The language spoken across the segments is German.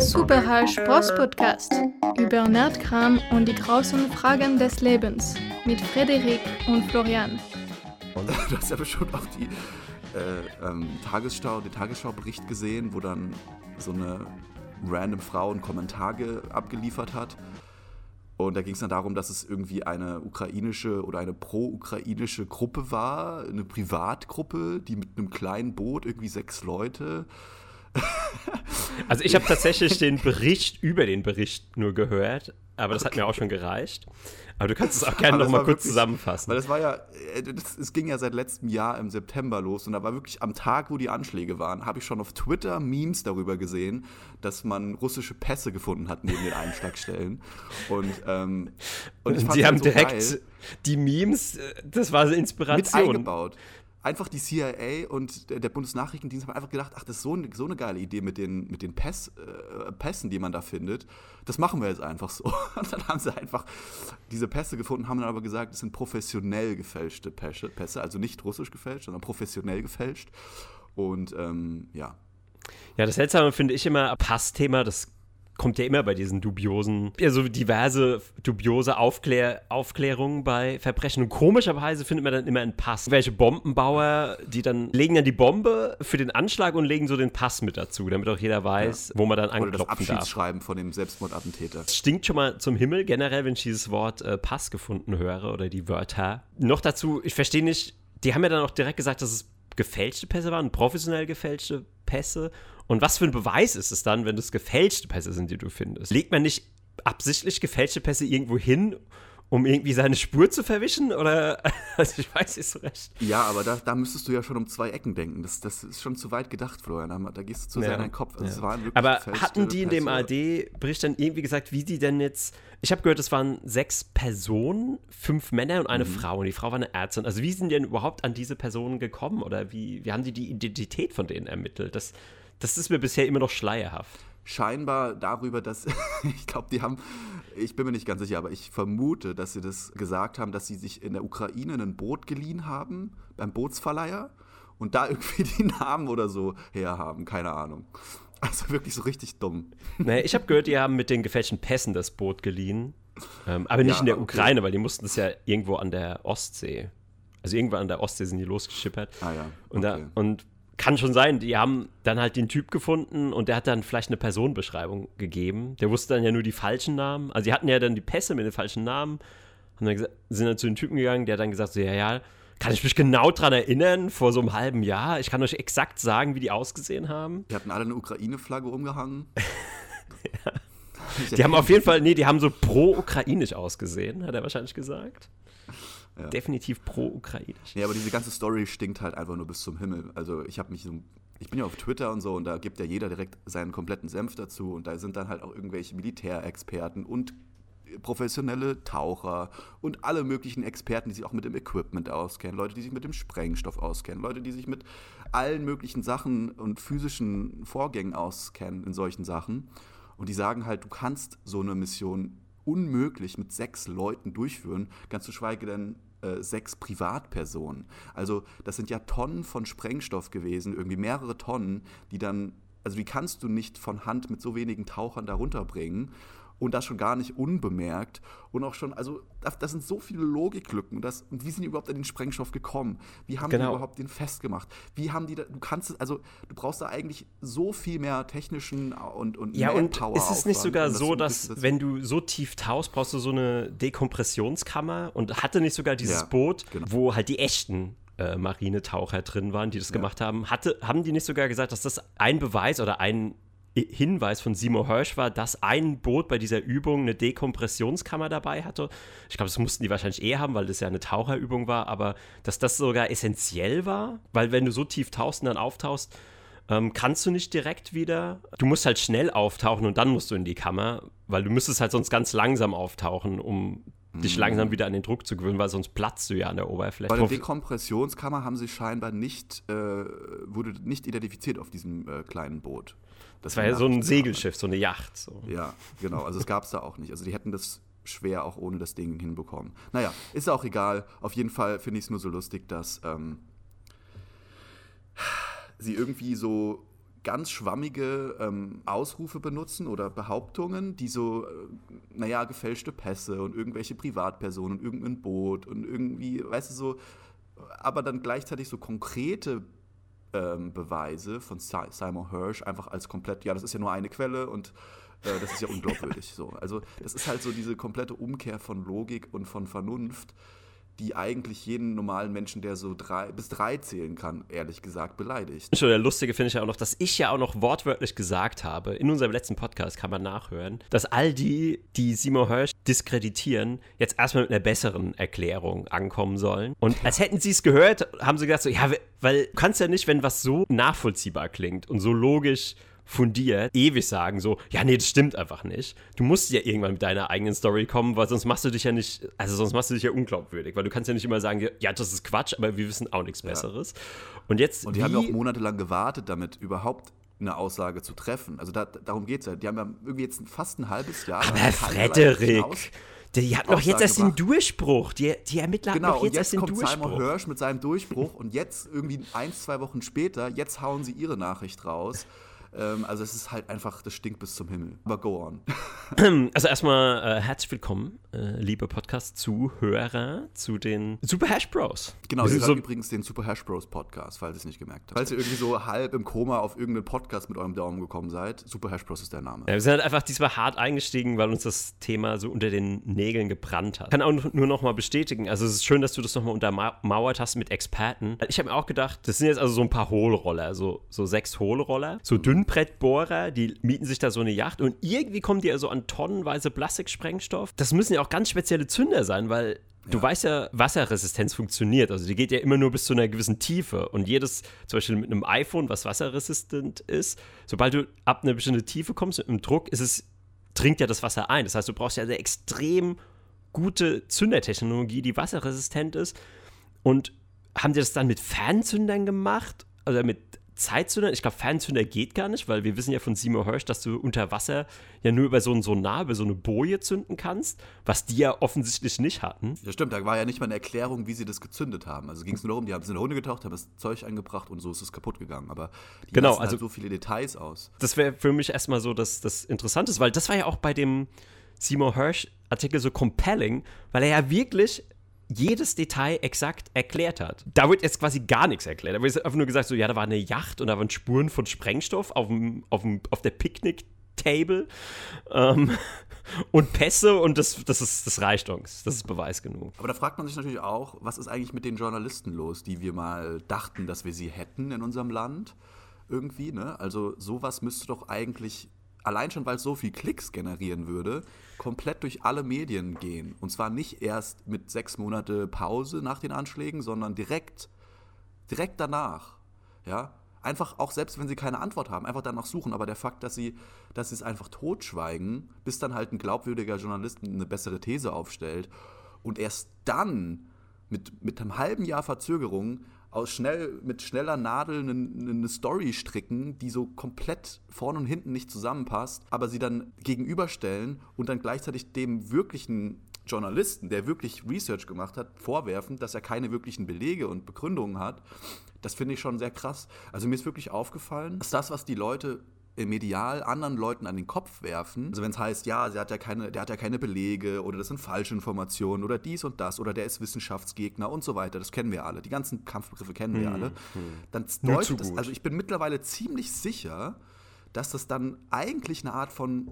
Super Spross Podcast über Nerdkram und die großen Fragen des Lebens mit Frederik und Florian. Und du hast ja bestimmt auch die äh, ähm, Tagesschau, den Tagesschau-Bericht gesehen, wo dann so eine random Frau einen Kommentar abgeliefert hat. Und da ging es dann darum, dass es irgendwie eine ukrainische oder eine pro-ukrainische Gruppe war, eine Privatgruppe, die mit einem kleinen Boot, irgendwie sechs Leute, also ich habe tatsächlich den Bericht über den Bericht nur gehört, aber das okay. hat mir auch schon gereicht. Aber du kannst es auch gerne noch mal kurz zusammenfassen. Weil das war ja, es ging ja seit letztem Jahr im September los und da war wirklich am Tag, wo die Anschläge waren, habe ich schon auf Twitter Memes darüber gesehen, dass man russische Pässe gefunden hat neben den Einschlagstellen. Und, ähm, und fand die haben so direkt geil. die Memes, äh, das war so Inspiration. Mit eingebaut einfach die CIA und der Bundesnachrichtendienst haben einfach gedacht, ach, das ist so, so eine geile Idee mit den, mit den Päss, äh, Pässen, die man da findet. Das machen wir jetzt einfach so. Und dann haben sie einfach diese Pässe gefunden, haben dann aber gesagt, es sind professionell gefälschte Pässe, also nicht russisch gefälscht, sondern professionell gefälscht. Und ähm, ja. Ja, das Seltsame finde ich immer, Passthema, das kommt ja immer bei diesen dubiosen, ja, so diverse dubiose Aufklär Aufklärungen bei Verbrechen. Und komischerweise findet man dann immer einen Pass. Welche Bombenbauer, die dann legen dann die Bombe für den Anschlag und legen so den Pass mit dazu, damit auch jeder weiß, ja. wo man dann anklopfen Oder das Abschiedsschreiben darf. von dem Selbstmordattentäter. Das stinkt schon mal zum Himmel generell, wenn ich dieses Wort äh, Pass gefunden höre oder die Wörter. Noch dazu, ich verstehe nicht, die haben ja dann auch direkt gesagt, dass es gefälschte Pässe waren, professionell gefälschte Pässe. Und was für ein Beweis ist es dann, wenn das gefälschte Pässe sind, die du findest? Legt man nicht absichtlich gefälschte Pässe irgendwo hin, um irgendwie seine Spur zu verwischen? Oder, also ich weiß nicht so recht. Ja, aber da, da müsstest du ja schon um zwei Ecken denken. Das, das ist schon zu weit gedacht, Florian. Da, da gehst du zu ja. sehr in deinen Kopf. Also ja. aber hatten die in dem AD-Bericht dann irgendwie gesagt, wie die denn jetzt. Ich habe gehört, es waren sechs Personen, fünf Männer und eine mhm. Frau. Und die Frau war eine Ärztin. Also wie sind die denn überhaupt an diese Personen gekommen? Oder wie, wie haben die die Identität von denen ermittelt? Das das ist mir bisher immer noch schleierhaft. Scheinbar darüber, dass ich glaube, die haben, ich bin mir nicht ganz sicher, aber ich vermute, dass sie das gesagt haben, dass sie sich in der Ukraine ein Boot geliehen haben beim Bootsverleiher und da irgendwie die Namen oder so herhaben, keine Ahnung. Also wirklich so richtig dumm. Naja, ich habe gehört, die haben mit den gefälschten Pässen das Boot geliehen. Ähm, aber nicht ja, in der okay. Ukraine, weil die mussten es ja irgendwo an der Ostsee. Also irgendwo an der Ostsee sind die losgeschippert. Ah ja. Okay. Und, da, und kann schon sein, die haben dann halt den Typ gefunden und der hat dann vielleicht eine Personenbeschreibung gegeben. Der wusste dann ja nur die falschen Namen. Also die hatten ja dann die Pässe mit den falschen Namen. Und dann sind dann zu den Typen gegangen, der hat dann gesagt, so, ja, ja, kann ich mich genau dran erinnern, vor so einem halben Jahr. Ich kann euch exakt sagen, wie die ausgesehen haben. Die hatten alle eine Ukraine-Flagge umgehangen. ja. Die haben auf jeden Fall, nee, die haben so pro-ukrainisch ausgesehen, hat er wahrscheinlich gesagt. Ja. Definitiv pro-ukrainisch. Ja, aber diese ganze Story stinkt halt einfach nur bis zum Himmel. Also ich habe mich so ich bin ja auf Twitter und so und da gibt ja jeder direkt seinen kompletten Senf dazu und da sind dann halt auch irgendwelche Militärexperten und professionelle Taucher und alle möglichen Experten, die sich auch mit dem Equipment auskennen, Leute, die sich mit dem Sprengstoff auskennen, Leute, die sich mit allen möglichen Sachen und physischen Vorgängen auskennen in solchen Sachen. Und die sagen halt, du kannst so eine Mission unmöglich mit sechs Leuten durchführen, ganz zu schweige denn äh, sechs Privatpersonen. Also das sind ja Tonnen von Sprengstoff gewesen, irgendwie mehrere Tonnen, die dann, also wie kannst du nicht von Hand mit so wenigen Tauchern da runterbringen? Und das schon gar nicht unbemerkt und auch schon, also das, sind so viele Logiklücken das, und wie sind die überhaupt an den Sprengstoff gekommen? Wie haben genau. die überhaupt den festgemacht? Wie haben die da, du kannst, also du brauchst da eigentlich so viel mehr technischen und, und Ja, und ist es nicht sogar so, dass, das wenn du so tief tauchst, brauchst du so eine Dekompressionskammer und hatte nicht sogar dieses ja, Boot, genau. wo halt die echten äh, Marinetaucher drin waren, die das ja. gemacht haben, hatte, haben die nicht sogar gesagt, dass das ein Beweis oder ein Hinweis von Simo Hirsch war, dass ein Boot bei dieser Übung eine Dekompressionskammer dabei hatte. Ich glaube, das mussten die wahrscheinlich eh haben, weil das ja eine Taucherübung war, aber dass das sogar essentiell war, weil wenn du so tief tauchst und dann auftauchst, ähm, kannst du nicht direkt wieder. Du musst halt schnell auftauchen und dann musst du in die Kammer, weil du müsstest halt sonst ganz langsam auftauchen, um dich mhm. langsam wieder an den Druck zu gewöhnen, weil sonst platzt du ja an der Oberfläche. Bei der Dekompressionskammer haben sie scheinbar nicht, äh, wurde nicht identifiziert auf diesem äh, kleinen Boot. Das war ja so ein Segelschiff, so eine Yacht. So. Ja, genau. Also es gab es da auch nicht. Also die hätten das schwer auch ohne das Ding hinbekommen. Naja, ist auch egal. Auf jeden Fall finde ich es nur so lustig, dass ähm, sie irgendwie so ganz schwammige ähm, Ausrufe benutzen oder Behauptungen, die so, äh, naja, gefälschte Pässe und irgendwelche Privatpersonen und irgendein Boot und irgendwie, weißt du, so, aber dann gleichzeitig so konkrete ähm, Beweise von Simon Hirsch einfach als komplett, ja, das ist ja nur eine Quelle und äh, das ist ja unglaubwürdig. so. Also das ist halt so diese komplette Umkehr von Logik und von Vernunft, die eigentlich jeden normalen Menschen, der so drei, bis drei zählen kann, ehrlich gesagt, beleidigt. Schon der Lustige finde ich ja auch noch, dass ich ja auch noch wortwörtlich gesagt habe, in unserem letzten Podcast kann man nachhören, dass all die, die Simon Hirsch diskreditieren, jetzt erstmal mit einer besseren Erklärung ankommen sollen. Und als hätten sie es gehört, haben sie gesagt so, ja, weil du kannst ja nicht, wenn was so nachvollziehbar klingt und so logisch fundiert ewig sagen, so, ja, nee, das stimmt einfach nicht. Du musst ja irgendwann mit deiner eigenen Story kommen, weil sonst machst du dich ja nicht, also sonst machst du dich ja unglaubwürdig, weil du kannst ja nicht immer sagen, ja, das ist Quatsch, aber wir wissen auch nichts Besseres. Ja. Und jetzt. Und die haben ja auch monatelang gewartet, damit überhaupt eine Aussage zu treffen. Also da, darum geht es ja. Die haben ja irgendwie jetzt fast ein halbes Jahr. Aber Frederik. Die hatten doch jetzt erst den Durchbruch. Die, die Ermittler genau, hatten doch jetzt, jetzt erst den Durchbruch. Simon Hirsch mit seinem Durchbruch und jetzt irgendwie ein, zwei Wochen später, jetzt hauen sie ihre Nachricht raus. Ähm, also es ist halt einfach, das stinkt bis zum Himmel. Aber go on. Also erstmal äh, herzlich willkommen, äh, liebe Podcast-Zuhörer, zu den Super Hash Bros. Genau, ihr hört so übrigens den Super Hash Bros Podcast, falls ihr es nicht gemerkt habt. Falls ihr irgendwie so halb im Koma auf irgendeinen Podcast mit eurem Daumen gekommen seid, Super Hash Bros ist der Name. Ja, wir sind halt einfach diesmal hart eingestiegen, weil uns das Thema so unter den Nägeln gebrannt hat. Ich kann auch nur noch mal bestätigen, also es ist schön, dass du das nochmal untermauert hast mit Experten. Ich habe mir auch gedacht, das sind jetzt also so ein paar Hohlroller, so, so sechs Hohlroller, so dünn Dünnbrettbohrer, die mieten sich da so eine Yacht und irgendwie kommen die also an tonnenweise Plastiksprengstoff. Das müssen ja auch ganz spezielle Zünder sein, weil Du ja. weißt ja, Wasserresistenz funktioniert. Also die geht ja immer nur bis zu einer gewissen Tiefe. Und jedes, zum Beispiel mit einem iPhone, was wasserresistent ist, sobald du ab einer bestimmten Tiefe kommst mit einem Druck, ist es, dringt ja das Wasser ein. Das heißt, du brauchst ja eine extrem gute Zündertechnologie, die wasserresistent ist. Und haben die das dann mit Fernzündern gemacht? Oder mit Zeitzünder, ich glaube, Fernzünder geht gar nicht, weil wir wissen ja von Seymour Hirsch, dass du unter Wasser ja nur über so ein Sonar, über so eine Boje zünden kannst, was die ja offensichtlich nicht hatten. Ja, stimmt, da war ja nicht mal eine Erklärung, wie sie das gezündet haben. Also ging es nur darum, die haben es in Hunde getaucht, haben das Zeug eingebracht und so ist es kaputt gegangen. Aber die genau, halt also so viele Details aus. Das wäre für mich erstmal so das, das Interessante, weil das war ja auch bei dem Seymour Hirsch Artikel so compelling, weil er ja wirklich jedes Detail exakt erklärt hat. Da wird jetzt quasi gar nichts erklärt. Da wird einfach nur gesagt, so, ja, da war eine Yacht und da waren Spuren von Sprengstoff auf, dem, auf, dem, auf der Picknick-Table ähm, und Pässe und das, das, ist, das reicht uns. Das ist Beweis genug. Aber da fragt man sich natürlich auch, was ist eigentlich mit den Journalisten los, die wir mal dachten, dass wir sie hätten in unserem Land? Irgendwie, ne? Also sowas müsste doch eigentlich allein schon, weil es so viel Klicks generieren würde, komplett durch alle Medien gehen. Und zwar nicht erst mit sechs Monate Pause nach den Anschlägen, sondern direkt, direkt danach. Ja, einfach auch selbst wenn sie keine Antwort haben, einfach danach suchen. Aber der Fakt, dass sie, dass sie es einfach totschweigen, bis dann halt ein glaubwürdiger Journalist eine bessere These aufstellt und erst dann mit, mit einem halben Jahr Verzögerung aus schnell, mit schneller Nadel eine, eine Story stricken, die so komplett vorne und hinten nicht zusammenpasst, aber sie dann gegenüberstellen und dann gleichzeitig dem wirklichen Journalisten, der wirklich Research gemacht hat, vorwerfen, dass er keine wirklichen Belege und Begründungen hat. Das finde ich schon sehr krass. Also mir ist wirklich aufgefallen, dass das, was die Leute medial anderen Leuten an den Kopf werfen. Also wenn es heißt, ja, sie hat ja keine, der hat ja keine Belege oder das sind falsche Informationen oder dies und das oder der ist Wissenschaftsgegner und so weiter, das kennen wir alle. Die ganzen Kampfbegriffe kennen wir hm, alle. Hm. Dann deutet das, also ich bin mittlerweile ziemlich sicher, dass das dann eigentlich eine Art von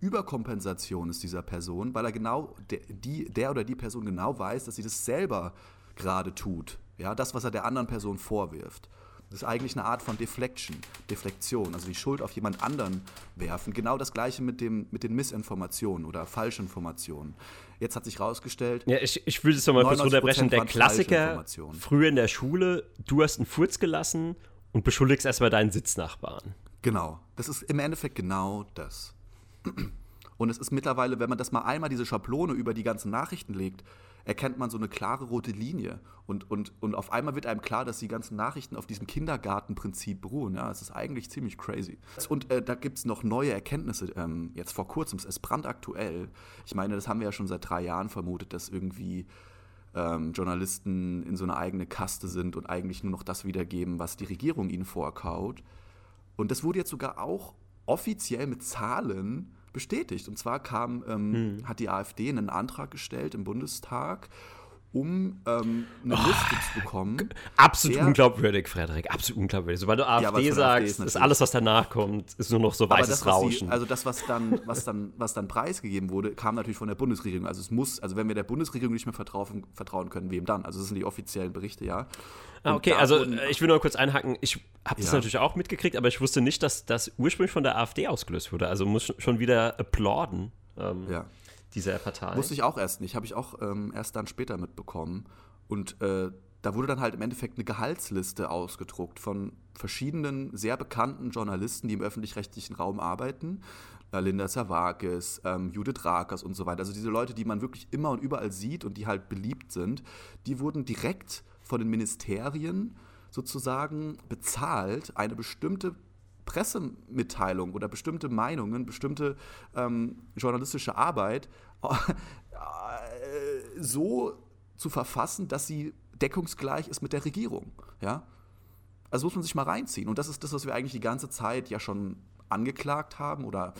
Überkompensation ist dieser Person, weil er genau, der, die, der oder die Person genau weiß, dass sie das selber gerade tut. Ja, das, was er der anderen Person vorwirft. Das ist eigentlich eine Art von Deflection, Deflektion, also die Schuld auf jemand anderen werfen. Genau das gleiche mit, dem, mit den Missinformationen oder Falschinformationen. Jetzt hat sich herausgestellt. Ja, ich, ich will das nochmal kurz unterbrechen. Der Klassiker früher in der Schule, du hast einen Furz gelassen und beschuldigst erstmal deinen Sitznachbarn. Genau. Das ist im Endeffekt genau das. Und es ist mittlerweile, wenn man das mal einmal diese Schablone über die ganzen Nachrichten legt, erkennt man so eine klare rote Linie. Und, und, und auf einmal wird einem klar, dass die ganzen Nachrichten auf diesem Kindergartenprinzip beruhen. Ja, es ist eigentlich ziemlich crazy. Und äh, da gibt es noch neue Erkenntnisse, ähm, jetzt vor kurzem, es ist brandaktuell. Ich meine, das haben wir ja schon seit drei Jahren vermutet, dass irgendwie ähm, Journalisten in so eine eigene Kaste sind und eigentlich nur noch das wiedergeben, was die Regierung ihnen vorkaut. Und das wurde jetzt sogar auch offiziell mit Zahlen bestätigt. Und zwar kam, ähm, hm. hat die AfD einen Antrag gestellt im Bundestag um ähm, eine oh, Liste zu bekommen. Absolut der, unglaubwürdig, Frederik. Absolut unglaubwürdig. Sobald du AfD ja, sagst, AfD ist, ist, alles, was danach kommt, ist nur noch so weißes das, Rauschen. Sie, also das, was dann, was, dann, was dann preisgegeben wurde, kam natürlich von der Bundesregierung. Also es muss, also wenn wir der Bundesregierung nicht mehr vertrauen, vertrauen können, wem dann? Also das sind die offiziellen Berichte, ja. Ah, okay, also wurden, ich will nur kurz einhaken. Ich habe das ja. natürlich auch mitgekriegt, aber ich wusste nicht, dass das ursprünglich von der AfD ausgelöst wurde. Also muss schon wieder applauden. Ähm, ja dieser Partei. Wusste ich auch erst nicht, habe ich auch ähm, erst dann später mitbekommen. Und äh, da wurde dann halt im Endeffekt eine Gehaltsliste ausgedruckt von verschiedenen sehr bekannten Journalisten, die im öffentlich-rechtlichen Raum arbeiten. Linda Savakis, ähm, Judith Rakers und so weiter. Also diese Leute, die man wirklich immer und überall sieht und die halt beliebt sind, die wurden direkt von den Ministerien sozusagen bezahlt, eine bestimmte Pressemitteilung oder bestimmte Meinungen, bestimmte ähm, journalistische Arbeit äh, so zu verfassen, dass sie deckungsgleich ist mit der Regierung. Ja? Also muss man sich mal reinziehen. Und das ist das, was wir eigentlich die ganze Zeit ja schon angeklagt haben oder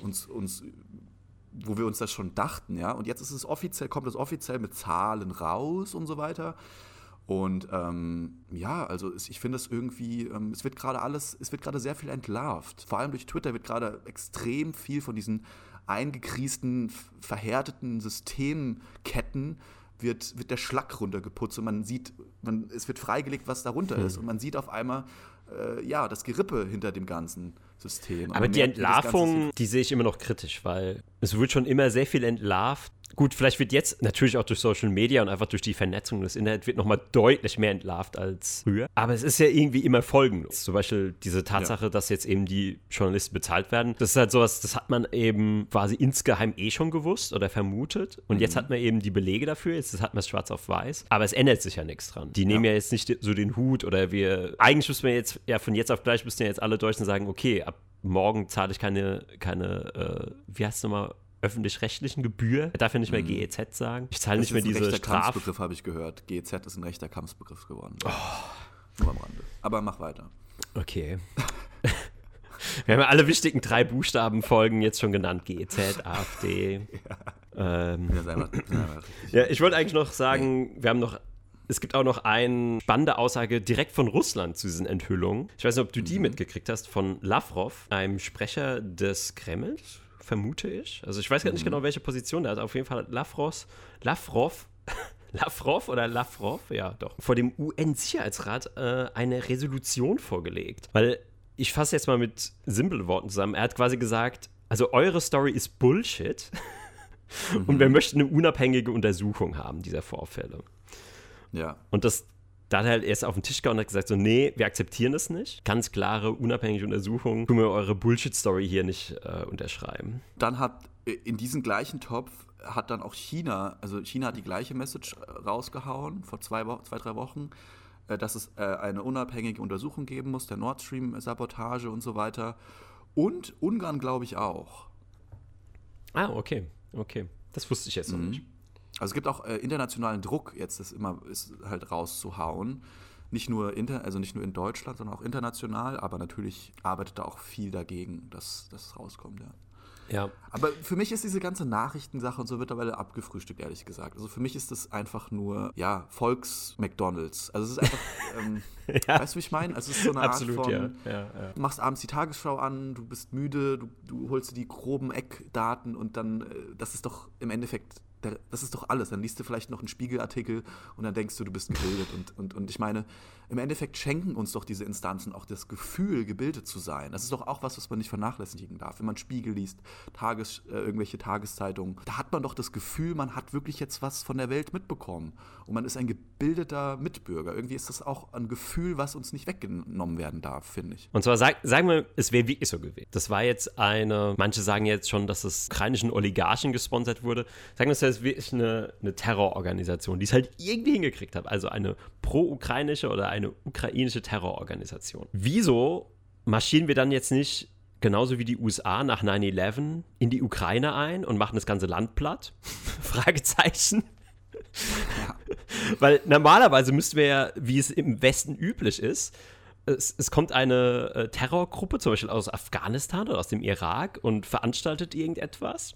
uns, uns wo wir uns das schon dachten, ja. Und jetzt ist es offiziell, kommt es offiziell mit Zahlen raus und so weiter. Und ähm, ja, also ich finde es irgendwie, ähm, es wird gerade alles, es wird gerade sehr viel entlarvt. Vor allem durch Twitter wird gerade extrem viel von diesen eingekriesten, verhärteten Systemketten wird, wird der Schlag runtergeputzt und man sieht, man, es wird freigelegt, was darunter hm. ist. Und man sieht auf einmal, äh, ja, das Gerippe hinter dem ganzen System. Aber die Entlarvung, die sehe ich immer noch kritisch, weil es wird schon immer sehr viel entlarvt, Gut, vielleicht wird jetzt natürlich auch durch Social Media und einfach durch die Vernetzung des Internets wird nochmal deutlich mehr entlarvt als früher. Aber es ist ja irgendwie immer folgenlos. Zum Beispiel diese Tatsache, ja. dass jetzt eben die Journalisten bezahlt werden. Das ist halt sowas, das hat man eben quasi insgeheim eh schon gewusst oder vermutet. Und mhm. jetzt hat man eben die Belege dafür. Jetzt hat man es schwarz auf weiß. Aber es ändert sich ja nichts dran. Die nehmen ja. ja jetzt nicht so den Hut oder wir. Eigentlich müssen wir jetzt, ja, von jetzt auf gleich müssen ja jetzt alle Deutschen sagen, okay, ab morgen zahle ich keine, keine, äh, wie heißt es nochmal? Öffentlich-rechtlichen Gebühr. Er darf ja nicht mehr mhm. GEZ sagen. Ich zahle nicht mehr diese Straf... Kampfbegriff habe ich gehört. GEZ ist ein rechter Kampfbegriff geworden. Oh. Nur am Rande. Aber mach weiter. Okay. Wir haben ja alle wichtigen drei Buchstabenfolgen jetzt schon genannt. GEZ, AfD. ja. Ähm. Ja, einfach, ja, ich wollte eigentlich noch sagen, wir haben noch es gibt auch noch eine spannende Aussage direkt von Russland zu diesen Enthüllungen. Ich weiß nicht, ob du die mhm. mitgekriegt hast, von Lavrov, einem Sprecher des Kremls, vermute ich. Also ich weiß gar nicht mhm. genau, welche Position er hat. Auf jeden Fall Lavros, Lavrov, Lavrov oder Lavrov, ja doch, vor dem UN-Sicherheitsrat äh, eine Resolution vorgelegt. Weil ich fasse jetzt mal mit simplen Worten zusammen. Er hat quasi gesagt, also eure Story ist Bullshit mhm. und wir möchten eine unabhängige Untersuchung haben dieser Vorfälle. Ja. Und das da hat er halt erst auf den Tisch gehauen und hat gesagt, so, nee, wir akzeptieren das nicht. Ganz klare, unabhängige Untersuchung. Tun wir eure Bullshit-Story hier nicht äh, unterschreiben. Dann hat äh, in diesem gleichen Topf hat dann auch China, also China hat die gleiche Message äh, rausgehauen vor zwei, Wo zwei drei Wochen, äh, dass es eine unabhängige Untersuchung geben muss, der Nord Stream-Sabotage und so weiter. Und Ungarn, glaube ich, auch. Ah, okay, okay. Das wusste ich jetzt noch mhm. nicht. Also es gibt auch äh, internationalen Druck, jetzt das immer ist halt rauszuhauen. Nicht nur, inter, also nicht nur in Deutschland, sondern auch international, aber natürlich arbeitet da auch viel dagegen, dass das rauskommt, ja. Ja. Aber für mich ist diese ganze Nachrichtensache und so mittlerweile abgefrühstückt, ehrlich gesagt. Also für mich ist das einfach nur, ja, Volks-McDonalds. Also es ist einfach, ähm, ja. weißt du, wie ich meine? Also es ist so eine Absolut, Art von, ja. Ja, du machst abends die Tagesschau an, du bist müde, du, du holst dir die groben Eckdaten und dann, äh, das ist doch im Endeffekt das ist doch alles. Dann liest du vielleicht noch einen Spiegelartikel und dann denkst du, du bist gebildet. Und, und, und ich meine, im Endeffekt schenken uns doch diese Instanzen auch das Gefühl, gebildet zu sein. Das ist doch auch was, was man nicht vernachlässigen darf. Wenn man Spiegel liest, Tages, äh, irgendwelche Tageszeitungen, da hat man doch das Gefühl, man hat wirklich jetzt was von der Welt mitbekommen. Und man ist ein gebildeter Mitbürger. Irgendwie ist das auch ein Gefühl, was uns nicht weggenommen werden darf, finde ich. Und zwar sag, sagen wir, es wäre wirklich so gewesen. Das war jetzt eine, manche sagen jetzt schon, dass es ukrainischen Oligarchen gesponsert wurde. Sagen wir, es ist wirklich eine, eine Terrororganisation, die es halt irgendwie hingekriegt hat. Also eine pro-ukrainische oder eine ukrainische Terrororganisation. Wieso marschieren wir dann jetzt nicht genauso wie die USA nach 9-11 in die Ukraine ein und machen das ganze Land platt? Fragezeichen. Ja. Weil normalerweise müssten wir ja, wie es im Westen üblich ist, es, es kommt eine äh, Terrorgruppe, zum Beispiel aus Afghanistan oder aus dem Irak und veranstaltet irgendetwas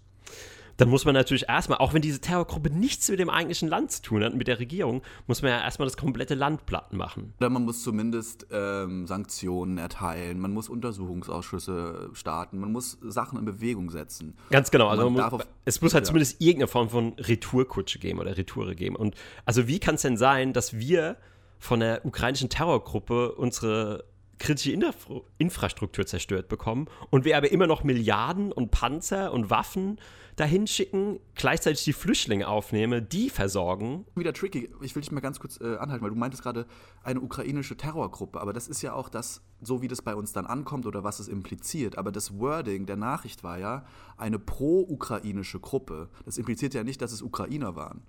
dann muss man natürlich erstmal, auch wenn diese Terrorgruppe nichts mit dem eigentlichen Land zu tun hat, mit der Regierung, muss man ja erstmal das komplette Land platt machen. Oder man muss zumindest ähm, Sanktionen erteilen, man muss Untersuchungsausschüsse starten, man muss Sachen in Bewegung setzen. Ganz genau, also muss, auf, es muss halt ja. zumindest irgendeine Form von Retourkutsche geben oder Retoure geben. Und also wie kann es denn sein, dass wir von der ukrainischen Terrorgruppe unsere kritische Infra Infrastruktur zerstört bekommen und wir aber immer noch Milliarden und Panzer und Waffen dahin schicken, gleichzeitig die Flüchtlinge aufnehme, die versorgen. Wieder tricky. Ich will dich mal ganz kurz äh, anhalten, weil du meintest gerade eine ukrainische Terrorgruppe, aber das ist ja auch das, so wie das bei uns dann ankommt oder was es impliziert. Aber das Wording der Nachricht war ja eine pro-ukrainische Gruppe. Das impliziert ja nicht, dass es Ukrainer waren.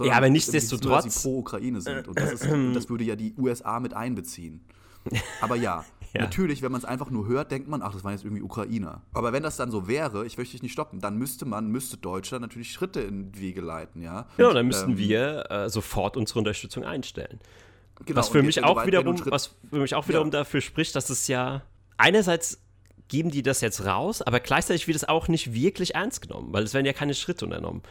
ja, aber nichtsdestotrotz. Dass sie pro Ukraine sind. Und das, ist, das würde ja die USA mit einbeziehen. Aber ja, ja. natürlich, wenn man es einfach nur hört, denkt man, ach, das waren jetzt irgendwie Ukrainer. Aber wenn das dann so wäre, ich möchte dich nicht stoppen, dann müsste man, müsste Deutschland natürlich Schritte in die Wege leiten, ja. Genau, dann müssten ähm, wir äh, sofort unsere Unterstützung einstellen. Genau, was für mich auch wiederum, was für mich auch wiederum ja. dafür spricht, dass es ja einerseits geben die das jetzt raus, aber gleichzeitig wird es auch nicht wirklich ernst genommen, weil es werden ja keine Schritte unternommen.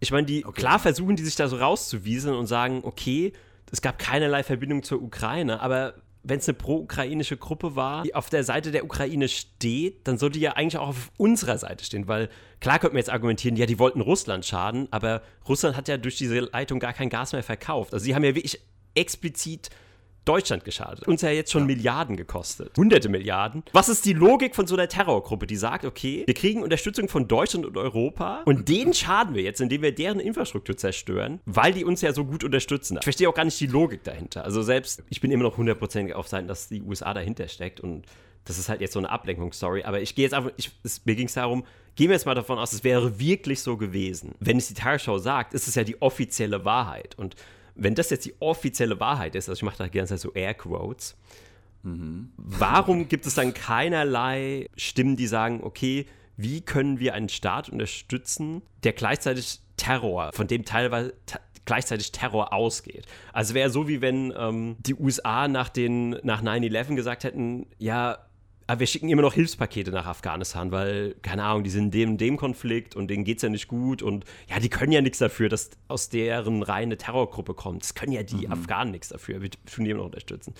Ich meine, die okay. klar versuchen die sich da so rauszuwiesen und sagen, okay, es gab keinerlei Verbindung zur Ukraine, aber wenn es eine pro-ukrainische Gruppe war, die auf der Seite der Ukraine steht, dann sollte die ja eigentlich auch auf unserer Seite stehen, weil klar könnte man jetzt argumentieren, ja, die wollten Russland schaden, aber Russland hat ja durch diese Leitung gar kein Gas mehr verkauft. Also sie haben ja wirklich explizit Deutschland geschadet. Uns ja jetzt schon ja. Milliarden gekostet. Hunderte Milliarden. Was ist die Logik von so einer Terrorgruppe, die sagt, okay, wir kriegen Unterstützung von Deutschland und Europa und denen schaden wir jetzt, indem wir deren Infrastruktur zerstören, weil die uns ja so gut unterstützen. Ich verstehe auch gar nicht die Logik dahinter. Also selbst, ich bin immer noch hundertprozentig auf Seiten, dass die USA dahinter steckt und das ist halt jetzt so eine Ablenkungsstory. Aber ich gehe jetzt einfach, ich, es, mir ging es darum, gehen wir jetzt mal davon aus, es wäre wirklich so gewesen. Wenn es die Tagesschau sagt, ist es ja die offizielle Wahrheit. Und wenn das jetzt die offizielle Wahrheit ist, also ich mache da gerne so Airquotes, mhm. warum gibt es dann keinerlei Stimmen, die sagen, okay, wie können wir einen Staat unterstützen, der gleichzeitig Terror, von dem teilweise gleichzeitig Terror ausgeht. Also wäre so wie wenn ähm, die USA nach, den, nach 9-11 gesagt hätten, ja, aber wir schicken immer noch Hilfspakete nach Afghanistan, weil, keine Ahnung, die sind in dem und dem Konflikt und denen geht es ja nicht gut und ja, die können ja nichts dafür, dass aus deren Reihe eine Terrorgruppe kommt. Das können ja die mhm. Afghanen nichts dafür. Wir tun die immer noch unterstützen.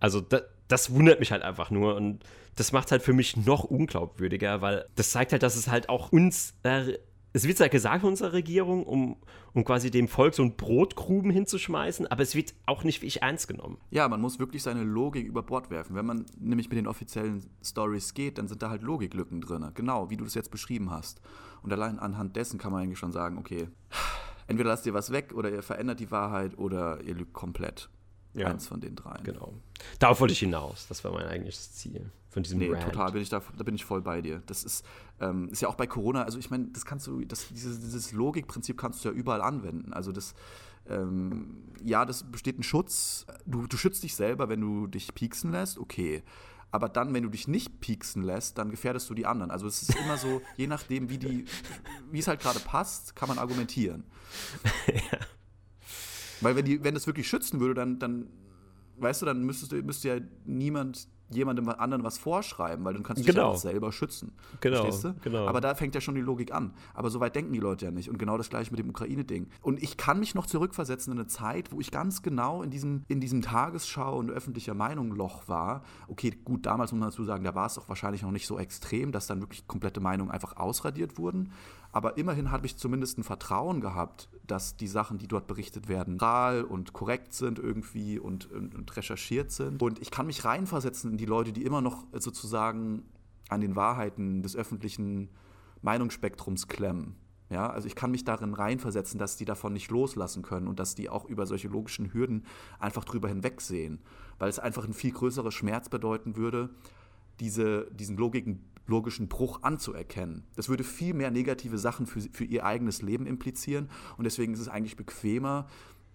Also da, das wundert mich halt einfach nur und das macht halt für mich noch unglaubwürdiger, weil das zeigt halt, dass es halt auch uns äh, es wird ja gesagt von unserer Regierung, um, um quasi dem Volk so einen Brotgruben hinzuschmeißen, aber es wird auch nicht wirklich ernst genommen. Ja, man muss wirklich seine Logik über Bord werfen. Wenn man nämlich mit den offiziellen Stories geht, dann sind da halt Logiklücken drin. Genau, wie du das jetzt beschrieben hast. Und allein anhand dessen kann man eigentlich schon sagen, okay, entweder lasst ihr was weg oder ihr verändert die Wahrheit oder ihr lügt komplett. Ja. Eins von den dreien. Genau. Darauf wollte ich hinaus. Das war mein eigentliches Ziel von diesem nee, Rant. total, bin ich da, da bin ich voll bei dir. Das ist, ähm, ist ja auch bei Corona, also ich meine, das kannst du, das, dieses, dieses Logikprinzip kannst du ja überall anwenden. Also das, ähm, ja, das besteht ein Schutz. Du, du schützt dich selber, wenn du dich pieksen lässt, okay. Aber dann, wenn du dich nicht pieksen lässt, dann gefährdest du die anderen. Also es ist immer so, je nachdem, wie die, wie es halt gerade passt, kann man argumentieren. ja. Weil wenn, die, wenn das wirklich schützen würde, dann, dann weißt du, dann müsstest du, müsste ja niemand jemandem anderen was vorschreiben, weil dann kannst du genau. dich ja auch selber schützen. Genau, Verstehst du? genau. Aber da fängt ja schon die Logik an. Aber so weit denken die Leute ja nicht. Und genau das gleiche mit dem Ukraine-Ding. Und ich kann mich noch zurückversetzen in eine Zeit, wo ich ganz genau in diesem, in diesem Tagesschau- und öffentlicher Meinung-Loch war. Okay, gut, damals muss man dazu sagen, da war es doch wahrscheinlich noch nicht so extrem, dass dann wirklich komplette Meinungen einfach ausradiert wurden. Aber immerhin habe ich zumindest ein Vertrauen gehabt, dass die Sachen, die dort berichtet werden, real und korrekt sind irgendwie und, und, und recherchiert sind. Und ich kann mich reinversetzen in die Leute, die immer noch sozusagen an den Wahrheiten des öffentlichen Meinungsspektrums klemmen. Ja, also ich kann mich darin reinversetzen, dass die davon nicht loslassen können und dass die auch über solche logischen Hürden einfach drüber hinwegsehen, weil es einfach ein viel größerer Schmerz bedeuten würde, diese, diesen Logiken, logischen Bruch anzuerkennen. Das würde viel mehr negative Sachen für, für ihr eigenes Leben implizieren und deswegen ist es eigentlich bequemer,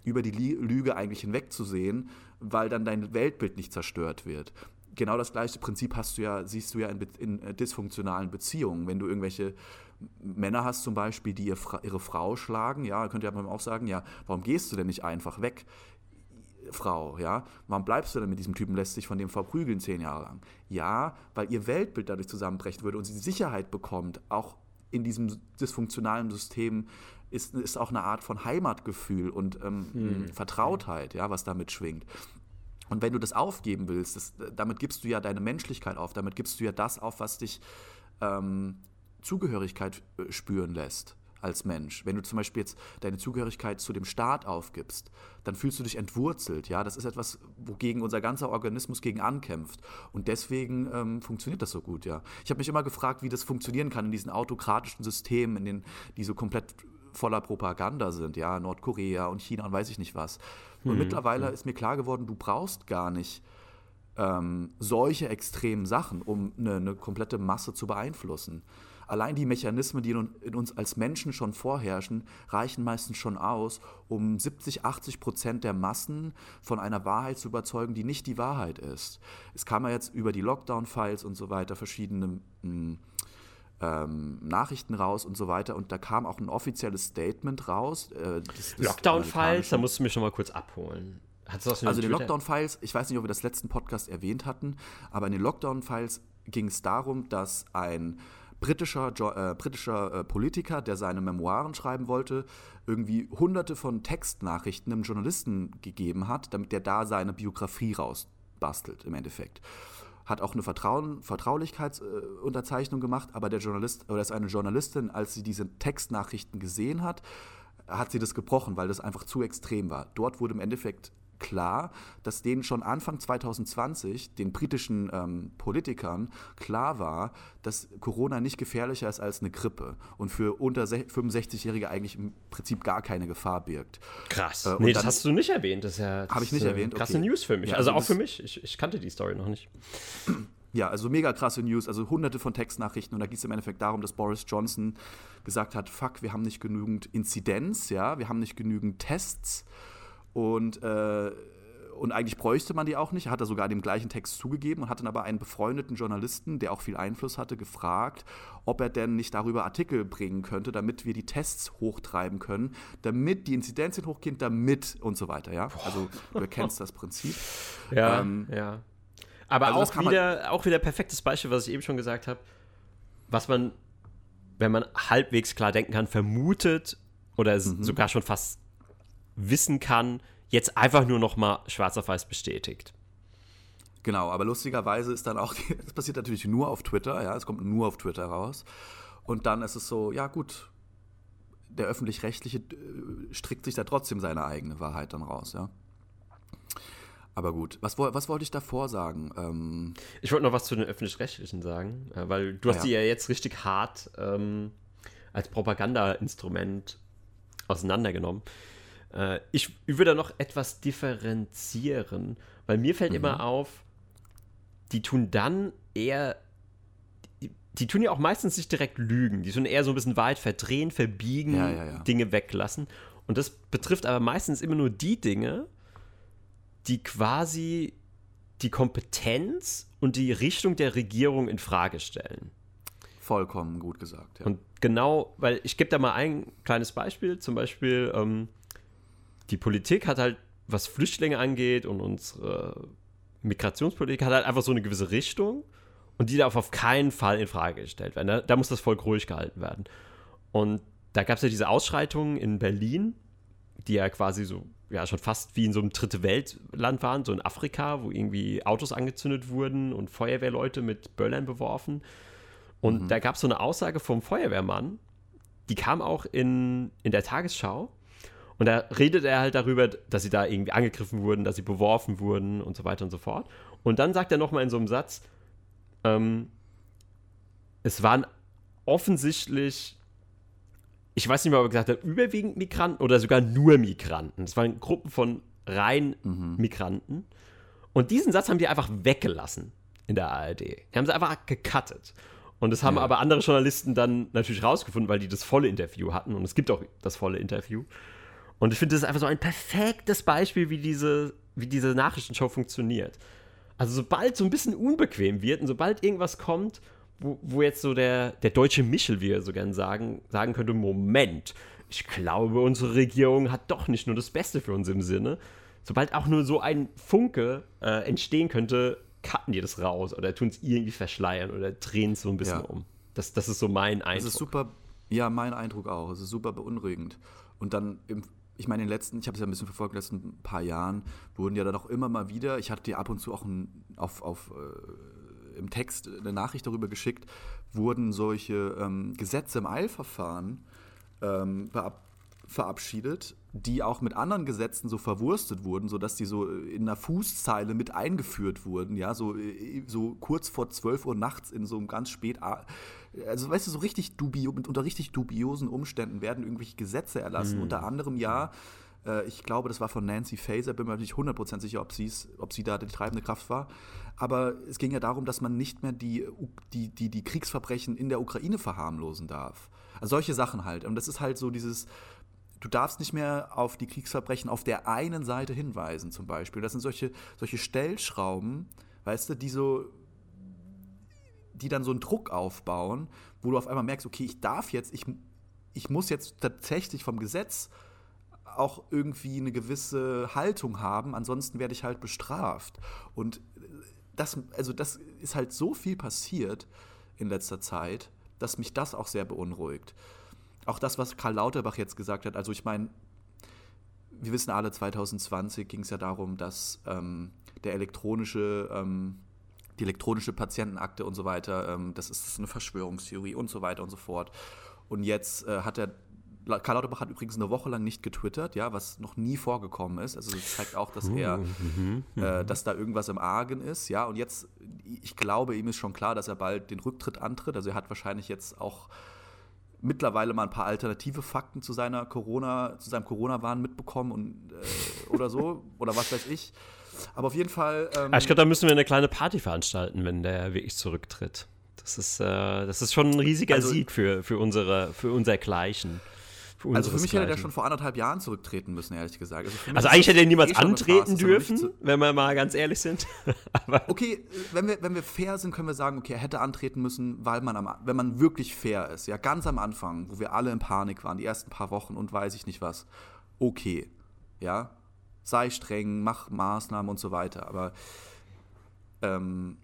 über die Lüge eigentlich hinwegzusehen, weil dann dein Weltbild nicht zerstört wird. Genau das gleiche Prinzip hast du ja, siehst du ja in, in äh, dysfunktionalen Beziehungen. Wenn du irgendwelche Männer hast zum Beispiel, die ihr, ihre Frau schlagen, ja, könnte ja auch sagen, ja, warum gehst du denn nicht einfach weg? Frau, ja, warum bleibst du denn mit diesem Typen, lässt sich von dem verprügeln zehn Jahre lang? Ja, weil ihr Weltbild dadurch zusammenbrechen würde und sie Sicherheit bekommt, auch in diesem dysfunktionalen System ist, ist auch eine Art von Heimatgefühl und ähm, hm. Vertrautheit, ja, was damit schwingt. Und wenn du das aufgeben willst, das, damit gibst du ja deine Menschlichkeit auf, damit gibst du ja das auf, was dich ähm, Zugehörigkeit äh, spüren lässt als Mensch. Wenn du zum Beispiel jetzt deine Zugehörigkeit zu dem Staat aufgibst, dann fühlst du dich entwurzelt. Ja, das ist etwas, wogegen unser ganzer Organismus gegen ankämpft. Und deswegen ähm, funktioniert das so gut. Ja, ich habe mich immer gefragt, wie das funktionieren kann in diesen autokratischen Systemen, in denen die so komplett voller Propaganda sind. Ja, Nordkorea und China und weiß ich nicht was. Und mhm. mittlerweile ist mir klar geworden, du brauchst gar nicht ähm, solche extremen Sachen, um eine, eine, komplette Masse zu beeinflussen. Allein die Mechanismen, die in uns als Menschen schon vorherrschen, reichen meistens schon aus, um 70, 80 Prozent der Massen von einer Wahrheit zu überzeugen, die nicht die Wahrheit ist. Es kam ja jetzt über die Lockdown-Files und so weiter verschiedene mh, hm, ähm, Nachrichten raus und so weiter. Und da kam auch ein offizielles Statement raus. Äh, Lockdown-Files, da musst du mich schon mal kurz abholen. also die Lockdown-Files, ich weiß nicht, ob wir das letzten Podcast erwähnt hatten, aber in den Lockdown-Files ging es darum, dass ein britischer, äh, britischer äh, Politiker, der seine Memoiren schreiben wollte, irgendwie hunderte von Textnachrichten einem Journalisten gegeben hat, damit der da seine Biografie rausbastelt im Endeffekt hat auch eine Vertrauen, Vertraulichkeitsunterzeichnung gemacht, aber der Journalist oder ist eine Journalistin, als sie diese Textnachrichten gesehen hat, hat sie das gebrochen, weil das einfach zu extrem war. Dort wurde im Endeffekt klar, dass denen schon Anfang 2020, den britischen ähm, Politikern, klar war, dass Corona nicht gefährlicher ist als eine Grippe und für unter 65-Jährige eigentlich im Prinzip gar keine Gefahr birgt. Krass. Äh, nee, das hast du nicht erwähnt. Das ist ja habe ich nicht äh, erwähnt. Krasse okay. News für mich. Ja, also, also auch für mich. Ich, ich kannte die Story noch nicht. Ja, also mega krasse News, also hunderte von Textnachrichten und da geht es im Endeffekt darum, dass Boris Johnson gesagt hat, fuck, wir haben nicht genügend Inzidenz, ja, wir haben nicht genügend Tests und, äh, und eigentlich bräuchte man die auch nicht. Er hat er sogar dem gleichen Text zugegeben und hat dann aber einen befreundeten Journalisten, der auch viel Einfluss hatte, gefragt, ob er denn nicht darüber Artikel bringen könnte, damit wir die Tests hochtreiben können, damit die Inzidenzien hochgehen, damit und so weiter. Ja? Also du erkennst das Prinzip. Ja, ähm, ja. Aber also auch, wieder, auch wieder perfektes Beispiel, was ich eben schon gesagt habe, was man, wenn man halbwegs klar denken kann, vermutet oder mhm. sogar schon fast wissen kann, jetzt einfach nur noch mal schwarz auf weiß bestätigt. Genau, aber lustigerweise ist dann auch, das passiert natürlich nur auf Twitter, ja, es kommt nur auf Twitter raus. Und dann ist es so, ja gut, der öffentlich-rechtliche äh, strickt sich da trotzdem seine eigene Wahrheit dann raus, ja. Aber gut, was, was wollte ich davor sagen? Ähm ich wollte noch was zu den öffentlich-rechtlichen sagen, äh, weil du hast ja. die ja jetzt richtig hart ähm, als Propagandainstrument auseinandergenommen. Äh, ich, würde da noch etwas differenzieren, weil mir fällt mhm. immer auf, die tun dann eher, die, die, tun ja auch meistens nicht direkt lügen, die tun eher so ein bisschen weit verdrehen, verbiegen, ja, ja, ja. Dinge weglassen. Und das betrifft aber meistens immer nur die Dinge, die quasi die Kompetenz und die Richtung der Regierung in Frage stellen. Vollkommen gut gesagt. Ja. Und genau, weil ich gebe da mal ein kleines Beispiel. Zum Beispiel ähm, die Politik hat halt, was Flüchtlinge angeht und unsere Migrationspolitik, hat halt einfach so eine gewisse Richtung und die darf auf keinen Fall in Frage gestellt werden. Da, da muss das Volk ruhig gehalten werden. Und da gab es ja diese Ausschreitungen in Berlin, die ja quasi so, ja, schon fast wie in so einem dritte Weltland waren, so in Afrika, wo irgendwie Autos angezündet wurden und Feuerwehrleute mit Böllern beworfen. Und mhm. da gab es so eine Aussage vom Feuerwehrmann, die kam auch in, in der Tagesschau. Und da redet er halt darüber, dass sie da irgendwie angegriffen wurden, dass sie beworfen wurden und so weiter und so fort. Und dann sagt er nochmal in so einem Satz, ähm, es waren offensichtlich, ich weiß nicht mehr, ob er gesagt hat, überwiegend Migranten oder sogar nur Migranten. Es waren Gruppen von rein mhm. Migranten. Und diesen Satz haben die einfach weggelassen in der ARD. Die haben sie einfach gecuttet. Und das haben ja. aber andere Journalisten dann natürlich rausgefunden, weil die das volle Interview hatten. Und es gibt auch das volle Interview. Und ich finde, das ist einfach so ein perfektes Beispiel, wie diese, wie diese Nachrichtenshow funktioniert. Also sobald so ein bisschen unbequem wird und sobald irgendwas kommt, wo, wo jetzt so der, der deutsche Michel, wie er so gern sagen, sagen könnte, Moment, ich glaube, unsere Regierung hat doch nicht nur das Beste für uns im Sinne, sobald auch nur so ein Funke äh, entstehen könnte, cutten die das raus oder tun es irgendwie verschleiern oder drehen es so ein bisschen ja. um. Das, das ist so mein Eindruck. Das ist super, ja, mein Eindruck auch. Es ist super beunruhigend. Und dann im ich meine, in den letzten, ich habe es ja ein bisschen verfolgt, in den letzten paar Jahren wurden ja dann auch immer mal wieder, ich hatte dir ab und zu auch ein, auf, auf äh, im Text eine Nachricht darüber geschickt, wurden solche ähm, Gesetze im Eilverfahren ähm, verabschiedet, die auch mit anderen Gesetzen so verwurstet wurden, sodass die so in einer Fußzeile mit eingeführt wurden, ja, so, äh, so kurz vor 12 Uhr nachts in so einem ganz spät, also weißt du, so richtig dubio, unter richtig dubiosen Umständen werden irgendwelche Gesetze erlassen, mhm. unter anderem ja, äh, ich glaube, das war von Nancy Faeser, bin mir nicht 100% sicher, ob, ob sie da die treibende Kraft war, aber es ging ja darum, dass man nicht mehr die, die, die, die Kriegsverbrechen in der Ukraine verharmlosen darf. Also solche Sachen halt. Und das ist halt so dieses, du darfst nicht mehr auf die Kriegsverbrechen auf der einen Seite hinweisen, zum Beispiel. Das sind solche, solche Stellschrauben, weißt du, die so, die dann so einen Druck aufbauen, wo du auf einmal merkst, okay, ich darf jetzt, ich, ich muss jetzt tatsächlich vom Gesetz auch irgendwie eine gewisse Haltung haben, ansonsten werde ich halt bestraft. Und das, also das ist halt so viel passiert in letzter Zeit, dass mich das auch sehr beunruhigt auch das, was Karl Lauterbach jetzt gesagt hat, also ich meine, wir wissen alle, 2020 ging es ja darum, dass ähm, der elektronische, ähm, die elektronische Patientenakte und so weiter, ähm, das ist eine Verschwörungstheorie und so weiter und so fort. Und jetzt äh, hat er Karl Lauterbach hat übrigens eine Woche lang nicht getwittert, ja, was noch nie vorgekommen ist. Also das zeigt auch, dass er, mhm, äh, dass da irgendwas im Argen ist, ja. Und jetzt, ich glaube, ihm ist schon klar, dass er bald den Rücktritt antritt. Also er hat wahrscheinlich jetzt auch mittlerweile mal ein paar alternative Fakten zu seiner Corona, zu seinem Corona-Wahn mitbekommen und äh, oder so oder was weiß ich. Aber auf jeden Fall. Ähm, ich glaube, da müssen wir eine kleine Party veranstalten, wenn der wirklich zurücktritt. Das ist, äh, das ist schon ein riesiger also, Sieg für, für, unsere, für unser Gleichen. Also für mich hätte er schon vor anderthalb Jahren zurücktreten müssen, ehrlich gesagt. Also, also eigentlich hätte er niemals eh antreten dürfen, wenn wir mal ganz ehrlich sind. okay, wenn wir, wenn wir fair sind, können wir sagen, okay, er hätte antreten müssen, weil man, am, wenn man wirklich fair ist, ja, ganz am Anfang, wo wir alle in Panik waren, die ersten paar Wochen und weiß ich nicht was, okay, ja, sei streng, mach Maßnahmen und so weiter, aber ähm,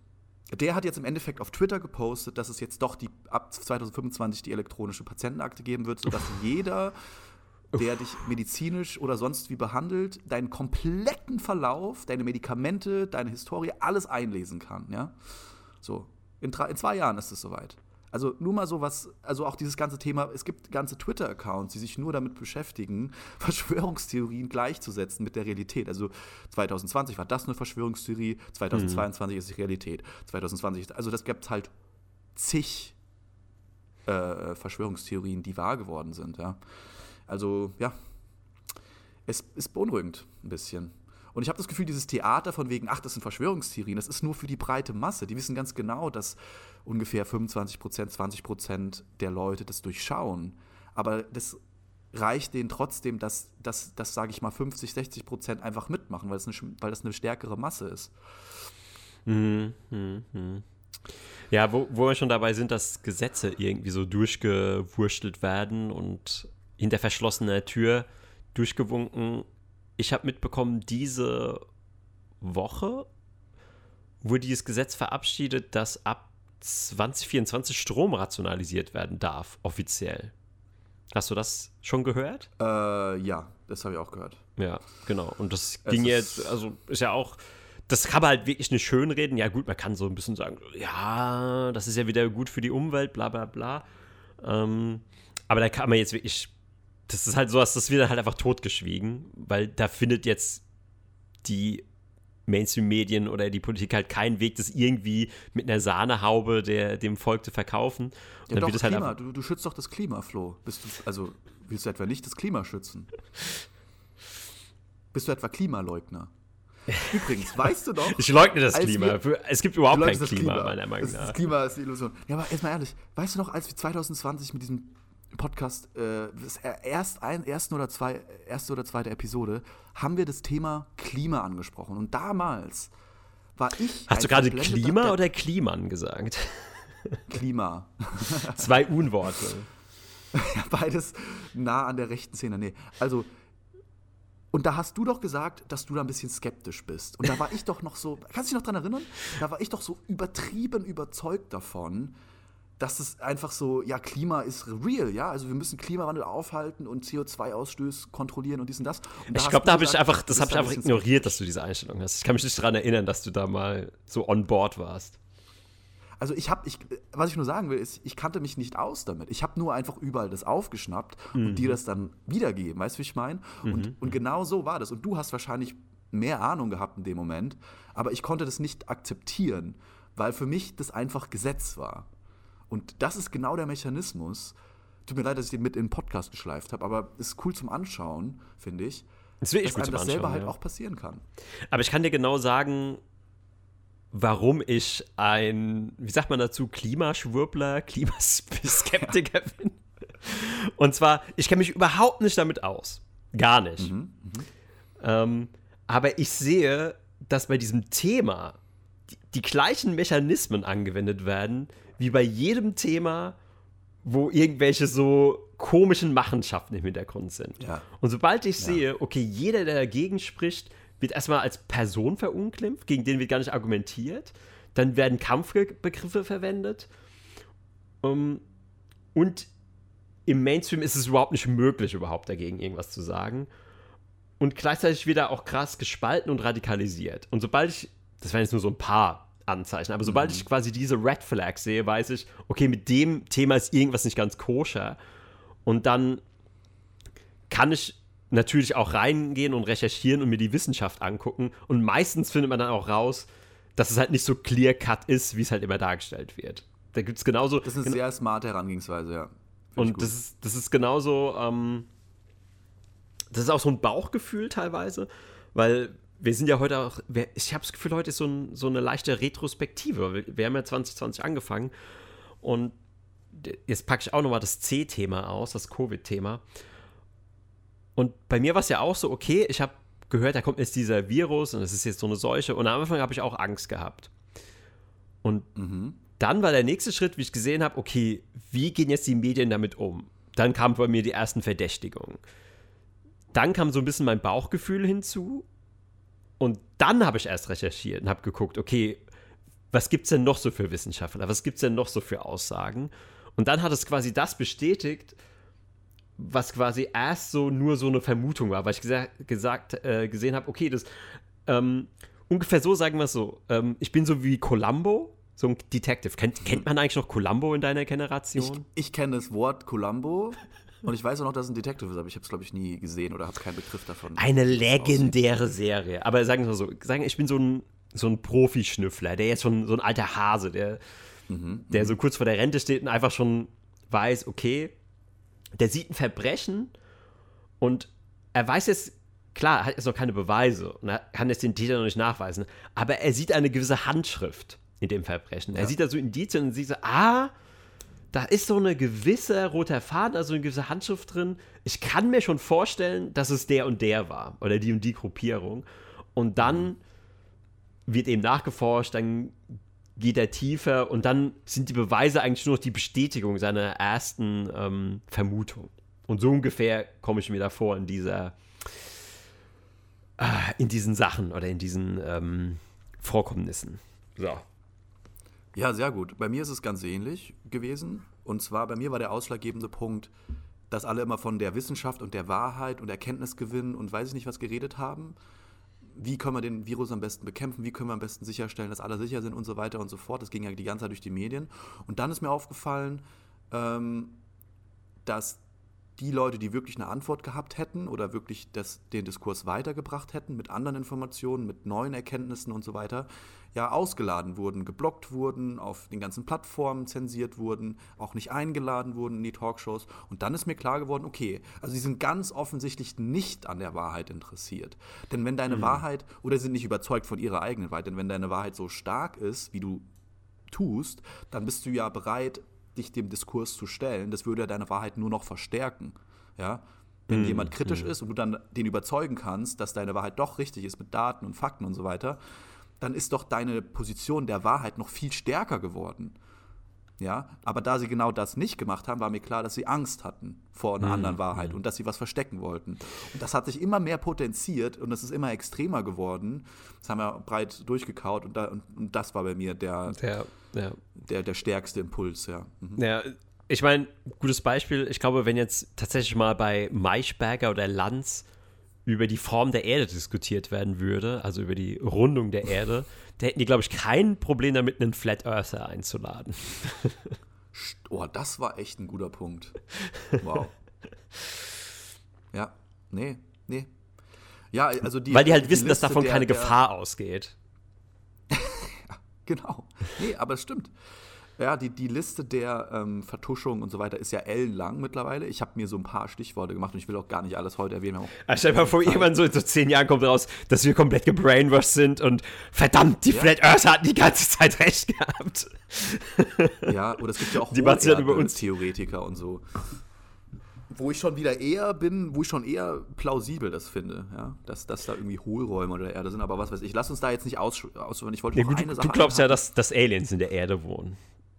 der hat jetzt im Endeffekt auf Twitter gepostet, dass es jetzt doch die, ab 2025 die elektronische Patientenakte geben wird, sodass jeder, der dich medizinisch oder sonst wie behandelt, deinen kompletten Verlauf, deine Medikamente, deine Historie, alles einlesen kann. Ja? So, in, in zwei Jahren ist es soweit. Also nur mal so was, also auch dieses ganze Thema, es gibt ganze Twitter-Accounts, die sich nur damit beschäftigen, Verschwörungstheorien gleichzusetzen mit der Realität. Also 2020 war das eine Verschwörungstheorie, 2022 mhm. ist die Realität. 2020, also das gibt halt zig äh, Verschwörungstheorien, die wahr geworden sind, ja. Also, ja, es ist beunruhigend ein bisschen. Und ich habe das Gefühl, dieses Theater von wegen, ach, das sind Verschwörungstheorien, das ist nur für die breite Masse. Die wissen ganz genau, dass ungefähr 25 Prozent, 20 Prozent der Leute das durchschauen. Aber das reicht denen trotzdem, dass, dass, dass sage ich mal, 50, 60 Prozent einfach mitmachen, weil, es eine, weil das eine stärkere Masse ist. Mhm, mh, mh. Ja, wo, wo wir schon dabei sind, dass Gesetze irgendwie so durchgewurschtelt werden und hinter verschlossener Tür durchgewunken ich habe mitbekommen, diese Woche wurde dieses Gesetz verabschiedet, dass ab 2024 Strom rationalisiert werden darf, offiziell. Hast du das schon gehört? Äh, ja, das habe ich auch gehört. Ja, genau. Und das es ging jetzt, also ist ja auch, das kann man halt wirklich nicht schönreden. Ja, gut, man kann so ein bisschen sagen, ja, das ist ja wieder gut für die Umwelt, bla bla bla. Ähm, aber da kann man jetzt wirklich das ist halt sowas, das wird halt einfach totgeschwiegen, weil da findet jetzt die Mainstream-Medien oder die Politik halt keinen Weg, das irgendwie mit einer Sahnehaube der, dem Volk zu verkaufen. Und ja, dann doch, wird halt Klima. Du, du, schützt doch das Klima, Flo. Bist du, also willst du etwa nicht das Klima schützen? Bist du etwa Klimaleugner? Übrigens, weißt du doch. Ich leugne das Klima. Wir, es gibt überhaupt kein Klima, Klima, meiner Meinung nach. Das Klima ist die Illusion. Ja, aber erstmal ehrlich, weißt du noch, als wir 2020 mit diesem Podcast, äh, erst ein, ersten oder zwei, erste oder zweite Episode, haben wir das Thema Klima angesprochen. Und damals war ich. Hast du gerade Klima oder Kliman gesagt? Klima. Zwei Unworte. ja, beides nah an der rechten Szene. Nee, also Und da hast du doch gesagt, dass du da ein bisschen skeptisch bist. Und da war ich doch noch so, kannst du dich noch daran erinnern? Da war ich doch so übertrieben überzeugt davon, dass es einfach so, ja, Klima ist real, ja, also wir müssen Klimawandel aufhalten und CO2-Ausstöße kontrollieren und dies und das. Und ich glaube, da habe ich einfach, das habe ich einfach ignoriert, dass du diese Einstellung hast. Ich kann mich nicht daran erinnern, dass du da mal so on board warst. Also ich habe, ich, was ich nur sagen will, ist, ich kannte mich nicht aus damit. Ich habe nur einfach überall das aufgeschnappt mhm. und dir das dann wiedergegeben, weißt du, wie ich meine? Mhm. Und, und genau so war das. Und du hast wahrscheinlich mehr Ahnung gehabt in dem Moment, aber ich konnte das nicht akzeptieren, weil für mich das einfach Gesetz war. Und das ist genau der Mechanismus. Tut mir leid, dass ich den mit in den Podcast geschleift habe, aber es ist cool zum Anschauen, finde ich. Das ich dass einem das selber halt ja. auch passieren kann. Aber ich kann dir genau sagen, warum ich ein, wie sagt man dazu, Klimaschwurbler, Klimaskeptiker bin. Und zwar, ich kenne mich überhaupt nicht damit aus. Gar nicht. Mhm, mh. ähm, aber ich sehe, dass bei diesem Thema die, die gleichen Mechanismen angewendet werden, wie bei jedem Thema, wo irgendwelche so komischen Machenschaften im Hintergrund sind. Ja. Und sobald ich ja. sehe, okay, jeder, der dagegen spricht, wird erstmal als Person verunglimpft, gegen den wird gar nicht argumentiert. Dann werden Kampfbegriffe verwendet. Um, ähm, und im Mainstream ist es überhaupt nicht möglich, überhaupt dagegen irgendwas zu sagen. Und gleichzeitig wird er auch krass gespalten und radikalisiert. Und sobald ich, das wären jetzt nur so ein paar Anzeichen, aber sobald mhm. ich quasi diese Red Flags sehe, weiß ich, okay, mit dem Thema ist irgendwas nicht ganz koscher. Und dann kann ich natürlich auch reingehen und recherchieren und mir die Wissenschaft angucken. Und meistens findet man dann auch raus, dass es halt nicht so clear cut ist, wie es halt immer dargestellt wird. Da gibt es genauso. Das ist eine sehr smarte Herangehensweise, ja. Find und das ist, das ist genauso. Ähm, das ist auch so ein Bauchgefühl teilweise, weil wir sind ja heute auch. Ich habe das Gefühl, heute ist so, ein, so eine leichte Retrospektive. Wir, haben ja 2020 angefangen und jetzt packe ich auch nochmal das C-Thema aus, das Covid-Thema. Und bei mir war es ja auch so, okay, ich habe gehört, da kommt jetzt dieser Virus und es ist jetzt so eine Seuche. Und am Anfang habe ich auch Angst gehabt. Und mhm. dann war der nächste Schritt, wie ich gesehen habe, okay, wie gehen jetzt die Medien damit um? Dann kamen bei mir die ersten Verdächtigungen. Dann kam so ein bisschen mein Bauchgefühl hinzu. Und dann habe ich erst recherchiert und habe geguckt, okay, was gibt es denn noch so für Wissenschaftler? Was gibt es denn noch so für Aussagen? Und dann hat es quasi das bestätigt, was quasi erst so nur so eine Vermutung war, weil ich gesa gesagt, äh, gesehen habe, okay, das ähm, ungefähr so sagen wir es so. Ähm, ich bin so wie Columbo, so ein Detective. Kennt, kennt man eigentlich noch Columbo in deiner Generation? Ich, ich kenne das Wort Columbo. Und ich weiß auch noch, dass es ein Detective ist, aber ich habe es, glaube ich, nie gesehen oder habe keinen Begriff davon. Eine legendäre Serie. Aber sagen wir so, sagen, ich bin so ein, so ein Profi-Schnüffler, der jetzt schon so ein alter Hase, der, mhm, der mhm. so kurz vor der Rente steht und einfach schon weiß, okay, der sieht ein Verbrechen und er weiß jetzt, klar, er hat jetzt noch keine Beweise und er kann jetzt den Täter noch nicht nachweisen, aber er sieht eine gewisse Handschrift in dem Verbrechen. Ja. Er sieht da so Indizien und sieht so, ah, da ist so eine gewisse roter Faden, also eine gewisse Handschrift drin. Ich kann mir schon vorstellen, dass es der und der war oder die und die Gruppierung. Und dann wird eben nachgeforscht, dann geht er tiefer und dann sind die Beweise eigentlich nur noch die Bestätigung seiner ersten ähm, Vermutung. Und so ungefähr komme ich mir da vor in dieser, äh, in diesen Sachen oder in diesen ähm, Vorkommnissen. So. Ja, sehr gut. Bei mir ist es ganz ähnlich gewesen. Und zwar bei mir war der ausschlaggebende Punkt, dass alle immer von der Wissenschaft und der Wahrheit und Erkenntnisgewinn und weiß ich nicht was geredet haben wie können wir den Virus am besten bekämpfen, wie können wir am besten sicherstellen, dass alle sicher sind und so weiter und so fort. Das ging ja die ganze Zeit durch die Medien. Und dann ist mir aufgefallen, ähm, dass die Leute, die wirklich eine Antwort gehabt hätten oder wirklich das, den Diskurs weitergebracht hätten mit anderen Informationen, mit neuen Erkenntnissen und so weiter, ja ausgeladen wurden, geblockt wurden, auf den ganzen Plattformen zensiert wurden, auch nicht eingeladen wurden in die Talkshows. Und dann ist mir klar geworden, okay, also sie sind ganz offensichtlich nicht an der Wahrheit interessiert. Denn wenn deine mhm. Wahrheit, oder sind nicht überzeugt von ihrer eigenen Wahrheit, denn wenn deine Wahrheit so stark ist, wie du tust, dann bist du ja bereit, dich dem Diskurs zu stellen, das würde deine Wahrheit nur noch verstärken. Ja? Wenn mm, jemand kritisch mm. ist und du dann den überzeugen kannst, dass deine Wahrheit doch richtig ist mit Daten und Fakten und so weiter, dann ist doch deine Position der Wahrheit noch viel stärker geworden. Ja, aber da sie genau das nicht gemacht haben, war mir klar, dass sie Angst hatten vor einer mhm. anderen Wahrheit mhm. und dass sie was verstecken wollten. Und das hat sich immer mehr potenziert und es ist immer extremer geworden. Das haben wir breit durchgekaut und, da, und, und das war bei mir der, der, ja. der, der stärkste Impuls, ja. Mhm. Ja, ich meine, gutes Beispiel, ich glaube, wenn jetzt tatsächlich mal bei Maischberger oder Lanz über die Form der Erde diskutiert werden würde, also über die Rundung der Erde, da hätten die, glaube ich, kein Problem damit, einen Flat Earther einzuladen. Oh, das war echt ein guter Punkt. Wow. ja, nee, nee. Ja, also die. Weil die halt die wissen, Liste dass davon der, keine der, Gefahr ausgeht. ja, genau. Nee, aber es stimmt. Ja, die, die Liste der ähm, Vertuschung und so weiter ist ja ellenlang mittlerweile. Ich habe mir so ein paar Stichworte gemacht und ich will auch gar nicht alles heute erwähnen. Also stell mal vor, irgendwann so in so zehn Jahren kommt raus, dass wir komplett gebrainwashed sind und verdammt, die ja. Flat Earth hatten die ganze Zeit recht gehabt. Ja, oder es gibt ja auch die ja über uns Theoretiker und so. Wo ich schon wieder eher bin, wo ich schon eher plausibel das finde, ja, dass, dass da irgendwie Hohlräume unter der Erde sind, aber was weiß ich, lass uns da jetzt nicht ausführen. Aus ich wollte ja, gut, eine Sache. Du glaubst ja, dass, dass Aliens in der Erde wohnen.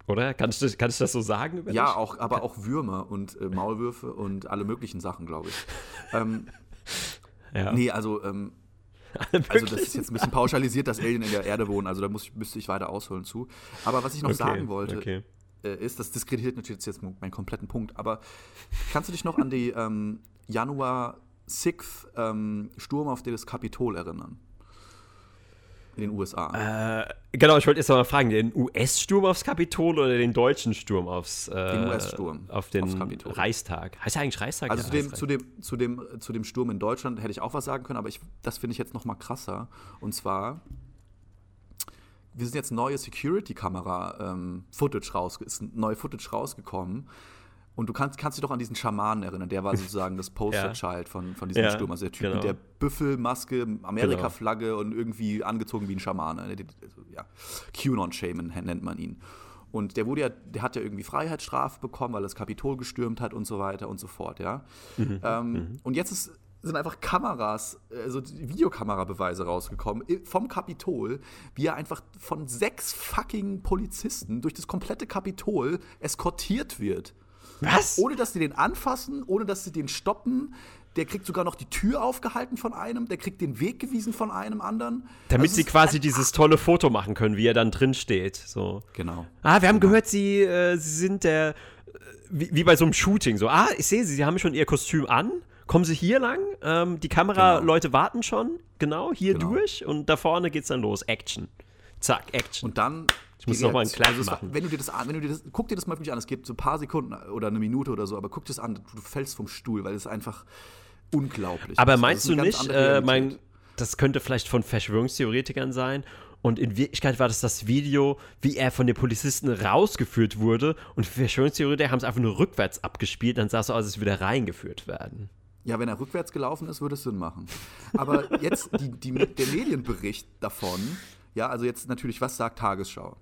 Oder? Kannst du, kannst du das so sagen? ja, auch, aber auch Würmer und äh, Maulwürfe und alle möglichen Sachen, glaube ich. ähm, ja. Nee, also, ähm, also das ist jetzt ein bisschen pauschalisiert, dass Alien in der Erde wohnen. Also da muss, müsste ich weiter ausholen zu. Aber was ich noch okay, sagen wollte, okay. äh, ist, das diskreditiert natürlich jetzt meinen kompletten Punkt, aber kannst du dich noch an die ähm, Januar 6th ähm, Sturm auf das Kapitol erinnern? In den USA. Äh, genau, ich wollte jetzt mal fragen, den US-Sturm aufs Kapitol oder den deutschen Sturm aufs äh, den US-Sturm auf den Reichstag? Heißt ja eigentlich Reichstag? Also zu, dem, zu, dem, zu, dem, zu dem Sturm in Deutschland hätte ich auch was sagen können, aber ich, das finde ich jetzt noch mal krasser. Und zwar wir sind jetzt neue Security-Kamera-Footage ähm, raus, ist neue Footage rausgekommen und du kannst, kannst dich doch an diesen Schamanen erinnern, der war sozusagen das Poster-Child ja. von, von diesem ja, Sturm. Also der Typ genau. mit der Büffelmaske, Amerika-Flagge genau. und irgendwie angezogen wie ein Schamane. Also, ja, QAnon-Shaman nennt man ihn. Und der wurde ja, der hat ja irgendwie Freiheitsstrafe bekommen, weil er das Kapitol gestürmt hat und so weiter und so fort, ja. Mhm. Ähm, mhm. Und jetzt ist, sind einfach Kameras, also Videokamerabeweise rausgekommen vom Kapitol, wie er einfach von sechs fucking Polizisten durch das komplette Kapitol eskortiert wird. Was? Ohne dass sie den anfassen, ohne dass sie den stoppen. Der kriegt sogar noch die Tür aufgehalten von einem, der kriegt den Weg gewiesen von einem anderen. Damit sie quasi dieses tolle Foto machen können, wie er dann drin steht. So. Genau. Ah, wir haben genau. gehört, sie, äh, sie sind der, wie, wie, bei so einem Shooting. So, ah, ich sehe sie, sie haben schon ihr Kostüm an. Kommen Sie hier lang? Ähm, die Kameraleute genau. warten schon. Genau, hier genau. durch. Und da vorne geht's dann los. Action. Zack, Action. Und dann ich muss noch mal einen kleinen also machen. Wenn du dir das wenn du dir das, guck dir das mal wirklich an, es geht so ein paar Sekunden oder eine Minute oder so, aber guck dir das an, du fällst vom Stuhl, weil es einfach unglaublich Aber ist. meinst also, du nicht, äh, mein, das könnte vielleicht von Verschwörungstheoretikern sein und in Wirklichkeit war das das Video, wie er von den Polizisten rausgeführt wurde und Verschwörungstheoretiker haben es einfach nur rückwärts abgespielt, dann sah es so aus, als würde er reingeführt werden. Ja, wenn er rückwärts gelaufen ist, würde es Sinn machen. Aber jetzt die, die, der Medienbericht davon ja, also jetzt natürlich, was sagt Tagesschau?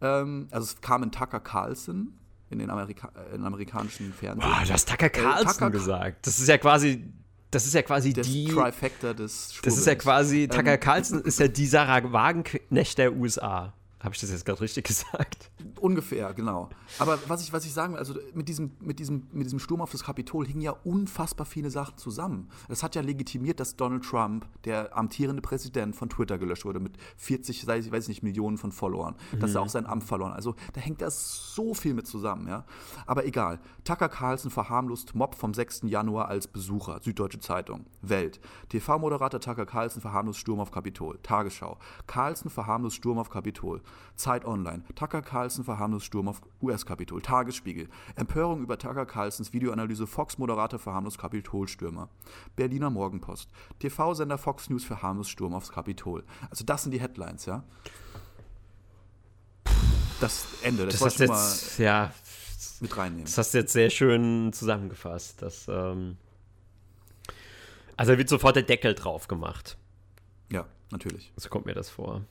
Ähm, also es kam in Tucker Carlson in den Amerika äh, in amerikanischen Fernsehen. Boah, du hast Tucker Carlson äh, Tucker gesagt. Das ist ja quasi das ist ja quasi das die Trifecta des. Das ist ja quasi Tucker ähm, Carlson ist ja die Sarah Wagenknecht der USA. Habe ich das jetzt gerade richtig gesagt? Ungefähr, genau. Aber was ich, was ich sagen will, also mit diesem, mit, diesem, mit diesem Sturm auf das Kapitol hingen ja unfassbar viele Sachen zusammen. Es hat ja legitimiert, dass Donald Trump, der amtierende Präsident von Twitter gelöscht wurde, mit 40, ich weiß nicht, Millionen von Followern, mhm. dass er auch sein Amt verloren Also da hängt da so viel mit zusammen, ja. Aber egal. Tucker Carlson verharmlost Mob vom 6. Januar als Besucher. Süddeutsche Zeitung. Welt. TV-Moderator Tucker Carlson verharmlost Sturm auf Kapitol. Tagesschau. Carlson verharmlost Sturm auf Kapitol. Zeit Online. Tucker Carlson verharmlost Sturm auf US-Kapitol. Tagesspiegel. Empörung über Tucker Carlsons Videoanalyse Fox-Moderator verharmlost Kapitolstürmer. Berliner Morgenpost. TV-Sender Fox News verharmlost Sturm aufs Kapitol. Also das sind die Headlines, ja? Das Ende. Das, das hast jetzt, ja, mit reinnehmen. Das hast du jetzt sehr schön zusammengefasst. Das, ähm also wird sofort der Deckel drauf gemacht. Ja, natürlich. So kommt mir das vor.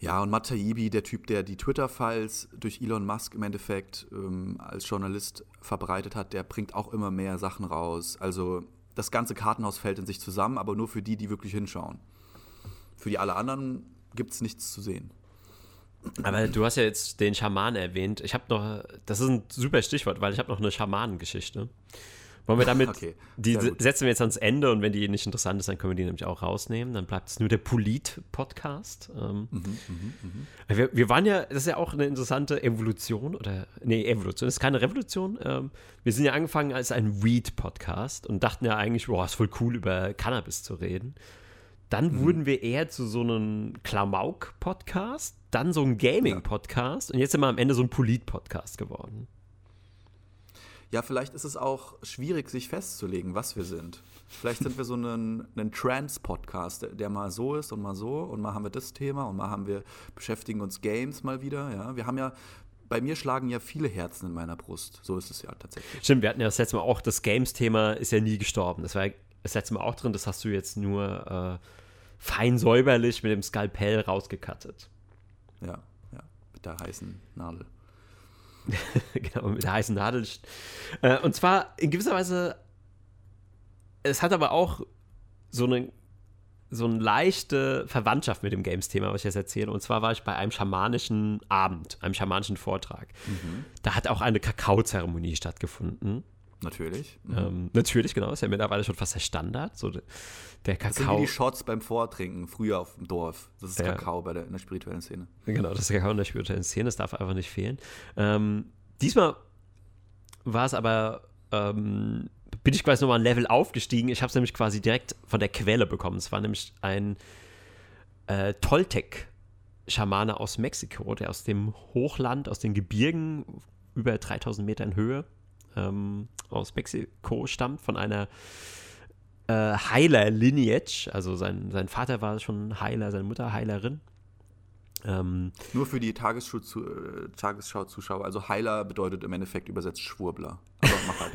Ja, und Matt Taibbi, der Typ, der die Twitter-Files durch Elon Musk im Endeffekt ähm, als Journalist verbreitet hat, der bringt auch immer mehr Sachen raus. Also das ganze Kartenhaus fällt in sich zusammen, aber nur für die, die wirklich hinschauen. Für die alle anderen gibt es nichts zu sehen. Aber du hast ja jetzt den Schaman erwähnt. Ich habe noch, das ist ein super Stichwort, weil ich habe noch eine Schamanengeschichte. Wollen wir damit, okay, die setzen wir jetzt ans Ende und wenn die nicht interessant ist, dann können wir die nämlich auch rausnehmen. Dann bleibt es nur der Polit-Podcast. Ähm, mhm, mh, mh. wir, wir, waren ja, das ist ja auch eine interessante Evolution oder, nee, Evolution, das ist keine Revolution. Ähm, wir sind ja angefangen als ein Weed-Podcast und dachten ja eigentlich, boah, ist voll cool, über Cannabis zu reden. Dann mhm. wurden wir eher zu so einem Klamauk-Podcast, dann so ein Gaming-Podcast und jetzt sind wir am Ende so ein Polit-Podcast geworden. Ja, vielleicht ist es auch schwierig, sich festzulegen, was wir sind. Vielleicht sind wir so ein, ein Trans-Podcast, der, mal so ist und mal so und mal haben wir das Thema und mal haben wir beschäftigen uns Games mal wieder. Ja, wir haben ja bei mir schlagen ja viele Herzen in meiner Brust. So ist es ja tatsächlich. Stimmt, wir hatten ja das letzte Mal auch, das Games-Thema ist ja nie gestorben. Das war das letzte Mal auch drin, das hast du jetzt nur äh, fein säuberlich mit dem Skalpell rausgekattet. Ja, ja, mit der heißen Nadel. genau, mit der heißen Nadel. Äh, und zwar in gewisser Weise, es hat aber auch so eine, so eine leichte Verwandtschaft mit dem Games-Thema, was ich jetzt erzähle. Und zwar war ich bei einem schamanischen Abend, einem schamanischen Vortrag. Mhm. Da hat auch eine Kakaozeremonie stattgefunden. Natürlich. Mhm. Ähm, natürlich, genau. Ist ja mittlerweile schon fast der Standard. So der Kakao. Das sind wie die Shots beim Vortrinken, früher auf dem Dorf. Das ist ja. Kakao bei der, in der spirituellen Szene. Genau, das ist Kakao in der spirituellen Szene. Das darf einfach nicht fehlen. Ähm, diesmal war es aber, ähm, bin ich quasi nochmal ein Level aufgestiegen. Ich habe es nämlich quasi direkt von der Quelle bekommen. Es war nämlich ein äh, Toltec-Schamane aus Mexiko, der aus dem Hochland, aus den Gebirgen über 3000 Meter in Höhe ähm, aus Mexiko stammt, von einer äh, Heiler-Lineage. Also sein, sein Vater war schon Heiler, seine Mutter Heilerin. Ähm, Nur für die Tagesschau-Zuschauer, Tagesschau also Heiler bedeutet im Endeffekt übersetzt Schwurbler. Aber mach halt.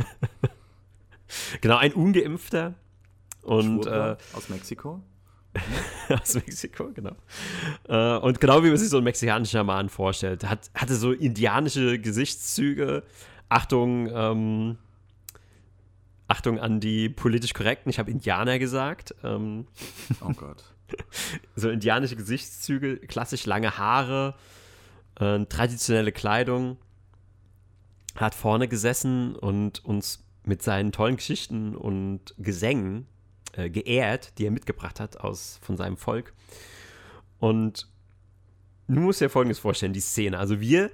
genau, ein Ungeimpfter. Und, äh, aus Mexiko. aus Mexiko, genau. Äh, und genau wie man sich so einen mexikanischen Schaman vorstellt, hat, hatte so indianische Gesichtszüge, Achtung, ähm, Achtung an die politisch korrekten, ich habe Indianer gesagt. Ähm, oh Gott. so indianische Gesichtszüge, klassisch lange Haare, äh, traditionelle Kleidung. Hat vorne gesessen und uns mit seinen tollen Geschichten und Gesängen äh, geehrt, die er mitgebracht hat aus, von seinem Volk. Und nun muss dir Folgendes vorstellen, die Szene. Also wir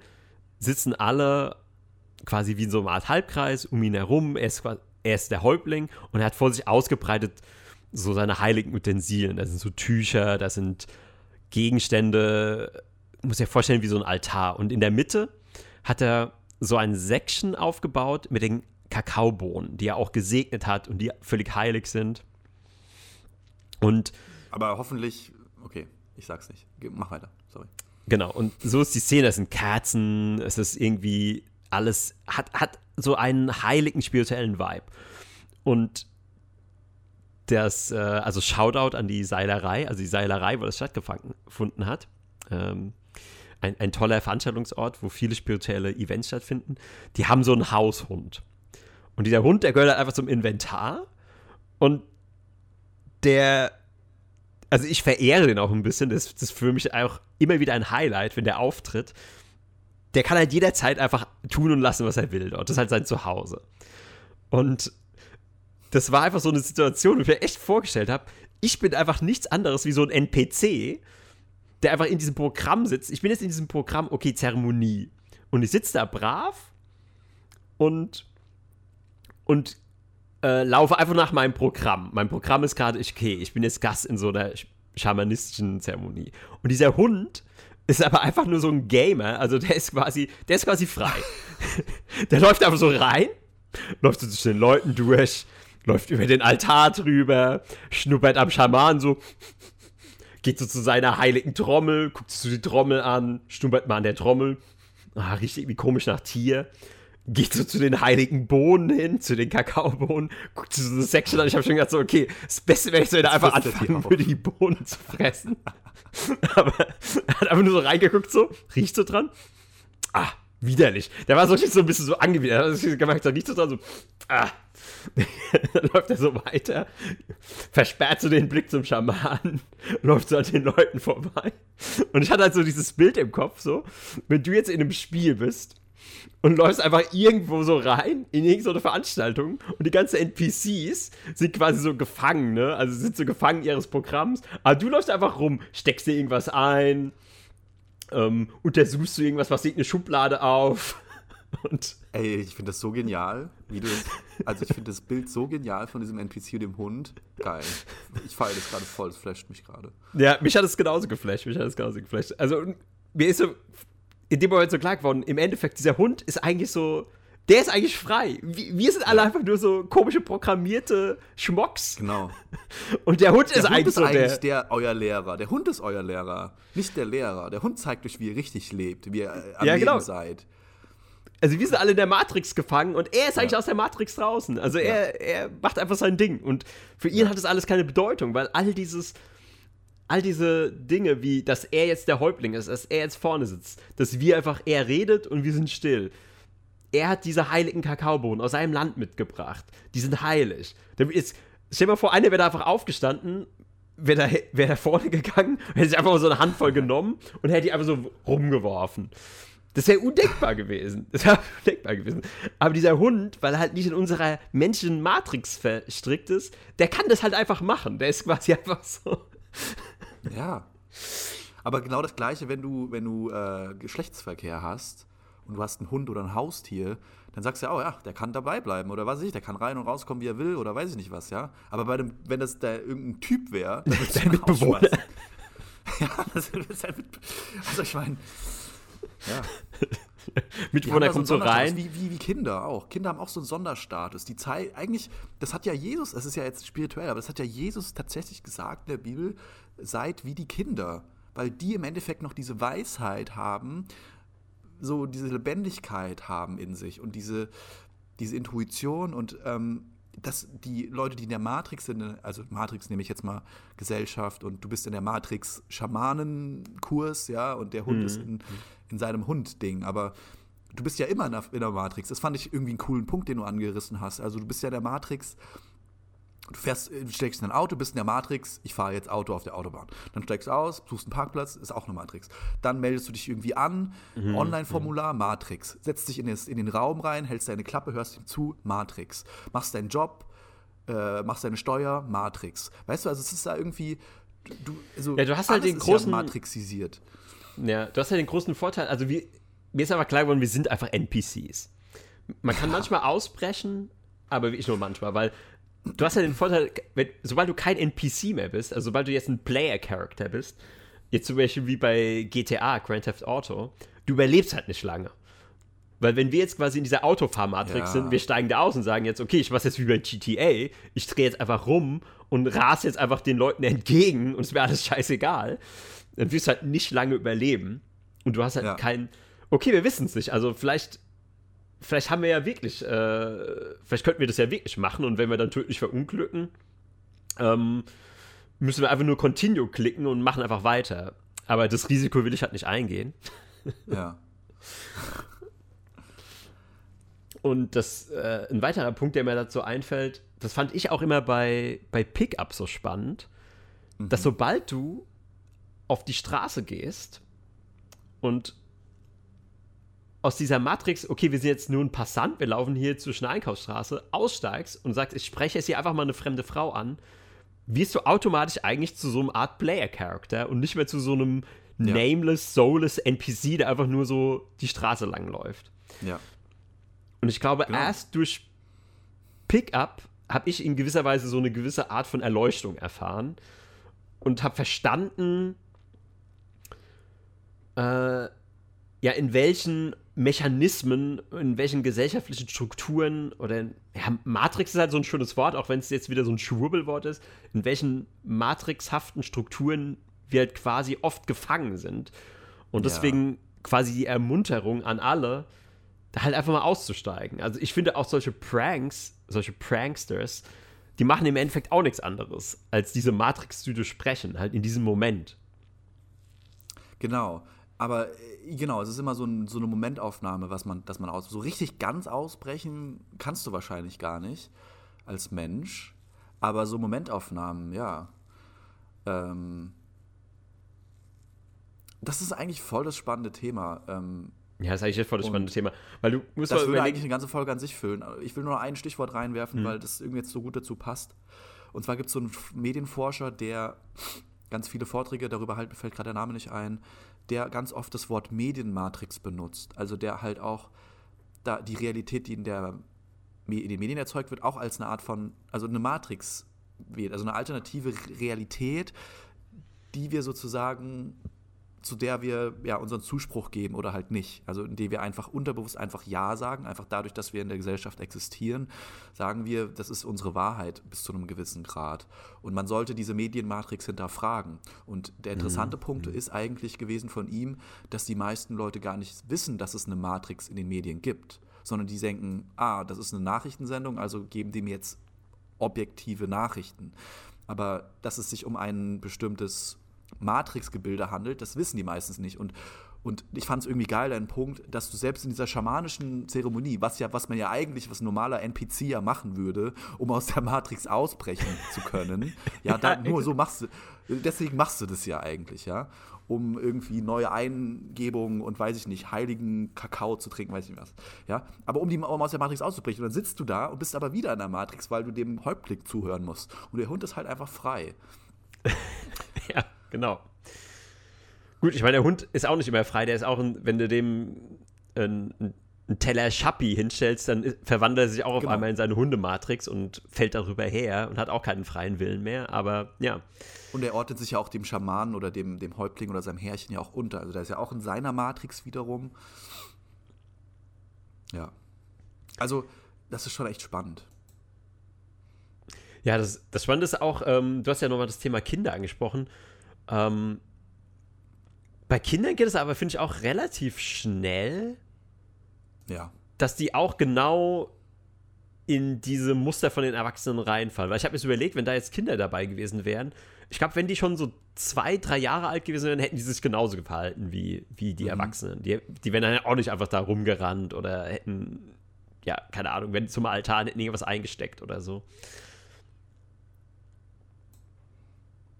sitzen alle quasi wie in so einer Art Halbkreis um ihn herum. Er ist, er ist der Häuptling und er hat vor sich ausgebreitet so seine heiligen Utensilien. Da sind so Tücher, da sind Gegenstände, muss dir vorstellen, wie so ein Altar. Und in der Mitte hat er so ein Section aufgebaut mit den Kakaobohnen, die er auch gesegnet hat und die völlig heilig sind. Und aber hoffentlich, okay, ich sag's nicht. Mach weiter, sorry. Genau, und so ist die Szene, es sind Kerzen, es ist irgendwie alles hat, hat so einen heiligen spirituellen Vibe. Und das, äh, also Shoutout an die Seilerei, also die Seilerei, wo das stattgefunden hat. Ähm, ein, ein toller Veranstaltungsort, wo viele spirituelle Events stattfinden. Die haben so einen Haushund. Und dieser Hund, der gehört halt einfach zum Inventar. Und der, also ich verehre den auch ein bisschen. Das, das ist für mich auch immer wieder ein Highlight, wenn der auftritt der kann halt jederzeit einfach tun und lassen, was er will dort. Das ist halt sein Zuhause. Und das war einfach so eine Situation, wo ich mir echt vorgestellt habe, ich bin einfach nichts anderes wie so ein NPC, der einfach in diesem Programm sitzt. Ich bin jetzt in diesem Programm, okay, Zeremonie. Und ich sitze da brav und, und äh, laufe einfach nach meinem Programm. Mein Programm ist gerade, okay, ich bin jetzt Gast in so einer schamanistischen Zeremonie. Und dieser Hund ist aber einfach nur so ein Gamer. Also der ist quasi, der ist quasi frei. der läuft einfach so rein, läuft so zwischen den Leuten durch, läuft über den Altar drüber, schnuppert am Schaman so, geht so zu seiner heiligen Trommel, guckt sich so die Trommel an, schnuppert mal an der Trommel. Ah, riecht irgendwie komisch nach Tier. Geht so zu den heiligen Bohnen hin, zu den Kakaobohnen, guckt so eine Section an. Ich habe schon gedacht, so, okay, das Beste wäre, wenn er einfach anfangen würde, die Bohnen zu fressen. Aber er hat einfach nur so reingeguckt, so, riecht so dran. Ah, widerlich. Der war so, so ein bisschen so angewidert. Also ich gemerkt, so nicht so dran, so, ah. dann läuft er so weiter, versperrt so den Blick zum Schamanen, läuft so an den Leuten vorbei. Und ich hatte halt so dieses Bild im Kopf, so, wenn du jetzt in einem Spiel bist und läufst einfach irgendwo so rein in irgendeine Veranstaltung und die ganzen NPCs sind quasi so gefangen, ne? Also sind so gefangen ihres Programms. Aber du läufst einfach rum, steckst dir irgendwas ein, ähm, untersuchst du irgendwas, was eine Schublade auf. Und Ey, ich finde das so genial, wie du das, also ich finde das Bild so genial von diesem NPC und dem Hund. Geil. Ich feiere das gerade voll, das flasht mich gerade. Ja, mich hat es genauso geflasht, mich hat es genauso geflasht. Also mir ist so in dem Moment so klar geworden, im Endeffekt, dieser Hund ist eigentlich so, der ist eigentlich frei. Wir sind alle einfach nur so komische programmierte Schmocks. Genau. Und der Hund der ist Hund eigentlich ist so eigentlich der, der euer Lehrer. Der Hund ist euer Lehrer, nicht der Lehrer. Der Hund zeigt euch, wie ihr richtig lebt, wie ihr am ja, Leben genau. seid. Also wir sind alle in der Matrix gefangen und er ist eigentlich ja. aus der Matrix draußen. Also er, er macht einfach sein Ding. Und für ihn ja. hat es alles keine Bedeutung, weil all dieses, all diese Dinge, wie dass er jetzt der Häuptling ist, dass er jetzt vorne sitzt, dass wir einfach, er redet und wir sind still er hat diese heiligen Kakaobohnen aus seinem Land mitgebracht. Die sind heilig. Jetzt, stell dir mal vor, einer wäre da einfach aufgestanden, wäre da, wär da vorne gegangen, hätte sich einfach so eine Handvoll genommen und hätte die einfach so rumgeworfen. Das wäre undenkbar gewesen. Das wäre undenkbar gewesen. Aber dieser Hund, weil er halt nicht in unserer menschlichen Matrix verstrickt ist, der kann das halt einfach machen. Der ist quasi einfach so. Ja. Aber genau das Gleiche, wenn du, wenn du äh, Geschlechtsverkehr hast und du hast einen Hund oder ein Haustier, dann sagst du ja, oh ja, der kann dabei bleiben oder weiß ich, der kann rein und rauskommen, wie er will oder weiß ich nicht was, ja. Aber bei dem, wenn das der irgendein Typ wäre, dann würdest du Mitbewohner. ja, das ist halt mit, also ich meine, ja. Mitbewohner kommt so rein. Wie, wie, wie Kinder auch. Kinder haben auch so einen Sonderstatus. Die Zeit, eigentlich, das hat ja Jesus, das ist ja jetzt spirituell, aber das hat ja Jesus tatsächlich gesagt in der Bibel, seid wie die Kinder. Weil die im Endeffekt noch diese Weisheit haben, so diese Lebendigkeit haben in sich und diese, diese Intuition und ähm, dass die Leute, die in der Matrix sind, also Matrix nehme ich jetzt mal Gesellschaft und du bist in der Matrix Schamanenkurs, ja, und der Hund mhm. ist in, in seinem Hund-Ding, aber du bist ja immer in der, in der Matrix. Das fand ich irgendwie einen coolen Punkt, den du angerissen hast. Also du bist ja in der Matrix Du fährst, du steigst in ein Auto, bist in der Matrix, ich fahre jetzt Auto auf der Autobahn. Dann steigst du aus, suchst einen Parkplatz, ist auch eine Matrix. Dann meldest du dich irgendwie an, mhm. Online-Formular, mhm. Matrix. Setzt dich in, das, in, den Raum rein, hältst deine Klappe, hörst ihm zu, Matrix. Machst deinen Job, äh, machst deine Steuer, Matrix. Weißt du, also es ist da irgendwie, du, also ja, du hast halt den großen, ja matrixisiert. Ja, du hast halt den großen Vorteil, also wir, mir ist aber klar geworden, wir sind einfach NPCs. Man kann manchmal ausbrechen, aber ich nur manchmal, weil du hast ja den Vorteil, wenn, sobald du kein NPC mehr bist, also sobald du jetzt ein Player-Character bist, jetzt zum Beispiel wie bei GTA, Grand Theft Auto, du überlebst halt nicht lange. Weil wenn wir jetzt quasi in dieser Autofahr-Matrix ja. sind, wir steigen da aus und sagen jetzt, okay, ich mach's jetzt wie bei GTA, ich drehe jetzt einfach rum und rase jetzt einfach den Leuten entgegen und es wäre alles scheißegal, dann wirst du halt nicht lange überleben. Und du hast halt ja. kein. Okay, wir wissen es nicht. Also vielleicht vielleicht haben wir ja wirklich, äh, vielleicht könnten wir das ja wirklich machen und wenn wir dann tödlich verunglücken, ähm, müssen wir einfach nur Continue klicken und machen einfach weiter. Aber das Risiko will ich halt nicht eingehen. Ja. Und das, äh, ein weiterer Punkt, der mir dazu einfällt, das fand ich auch immer bei, bei Pickup so spannend, mhm. dass sobald du auf die Straße gehst und aus dieser Matrix, okay, wir sind jetzt nur ein Passant, wir laufen hier zwischen der Einkaufsstraße, aussteigst und sagst, ich spreche jetzt hier einfach mal eine fremde Frau an, wirst du automatisch eigentlich zu so einem Art Player-Character und nicht mehr zu so einem ja. nameless, soulless NPC, der einfach nur so die Straße lang läuft. Ja. Und ich glaube, genau. erst durch Pickup habe ich in gewisser Weise so eine gewisse Art von Erleuchtung erfahren und habe verstanden, äh, ja, in welchen Mechanismen, in welchen gesellschaftlichen Strukturen oder ja, Matrix ist halt so ein schönes Wort, auch wenn es jetzt wieder so ein Schwurbelwort ist, in welchen matrixhaften Strukturen wir halt quasi oft gefangen sind. Und deswegen ja. quasi die Ermunterung an alle, da halt einfach mal auszusteigen. Also ich finde auch solche Pranks, solche Pranksters, die machen im Endeffekt auch nichts anderes, als diese Matrix zu durchsprechen, halt in diesem Moment. Genau Aber äh, genau, es ist immer so, ein, so, eine Momentaufnahme, was man, dass man aus. So richtig ganz ausbrechen kannst du wahrscheinlich gar nicht als Mensch. Aber so Momentaufnahmen, ja. Ähm, das ist eigentlich voll das spannende Thema. Ähm, ja, das ist eigentlich voll das spannende Thema. Weil du musst das würde eigentlich eine ganze Folge an sich füllen. Ich will nur ein Stichwort reinwerfen, mhm. weil das irgendwie jetzt so gut dazu passt. Und zwar gibt es so einen Medienforscher, der ganz viele Vorträge darüber mir fällt gerade der Name nicht ein, der ganz oft das Wort Medienmatrix benutzt. Also der halt auch da die Realität, die in, der, in den Medien erzeugt wird, auch als eine Art von, also eine Matrix wählt, also eine alternative Realität, die wir sozusagen zu der wir ja unseren Zuspruch geben oder halt nicht. Also indem wir einfach unterbewusst einfach Ja sagen, einfach dadurch, dass wir in der Gesellschaft existieren, sagen wir, das ist unsere Wahrheit bis zu einem gewissen Grad. Und man sollte diese Medienmatrix hinterfragen. Und der interessante mhm. Punkt mhm. ist eigentlich gewesen von ihm, dass die meisten Leute gar nicht wissen, dass es eine Matrix in den Medien gibt, sondern die denken, ah, das ist eine Nachrichtensendung, also geben die mir jetzt objektive Nachrichten. Aber dass es sich um ein bestimmtes Matrix-Gebilde handelt, das wissen die meistens nicht. Und, und ich fand es irgendwie geil, dein Punkt, dass du selbst in dieser schamanischen Zeremonie, was ja, was man ja eigentlich, was ein normaler NPC ja machen würde, um aus der Matrix ausbrechen zu können, ja, dann nur so machst du, deswegen machst du das ja eigentlich, ja, um irgendwie neue Eingebungen und weiß ich nicht, heiligen Kakao zu trinken, weiß ich nicht was, ja, aber um, die, um aus der Matrix auszubrechen, und dann sitzt du da und bist aber wieder in der Matrix, weil du dem Häuptling zuhören musst. Und der Hund ist halt einfach frei. ja genau. Gut, ich meine, der Hund ist auch nicht immer frei. Der ist auch, ein, wenn du dem einen, einen Teller Schappi hinstellst, dann verwandelt er sich auch auf genau. einmal in seine Hundematrix und fällt darüber her und hat auch keinen freien Willen mehr. Aber ja. Und er ordnet sich ja auch dem Schamanen oder dem, dem Häuptling oder seinem Herrchen ja auch unter. Also der ist ja auch in seiner Matrix wiederum. Ja. Also, das ist schon echt spannend. Ja, das, das Spannende ist auch, ähm, du hast ja nochmal das Thema Kinder angesprochen. Ähm, bei Kindern geht es aber, finde ich, auch relativ schnell. Ja. Dass die auch genau in diese Muster von den Erwachsenen reinfallen. Weil ich habe mir überlegt, wenn da jetzt Kinder dabei gewesen wären, ich glaube, wenn die schon so zwei, drei Jahre alt gewesen wären, hätten die sich genauso verhalten wie, wie die mhm. Erwachsenen. Die, die wären dann auch nicht einfach da rumgerannt oder hätten, ja, keine Ahnung, wenn zum Altar hätten irgendwas eingesteckt oder so.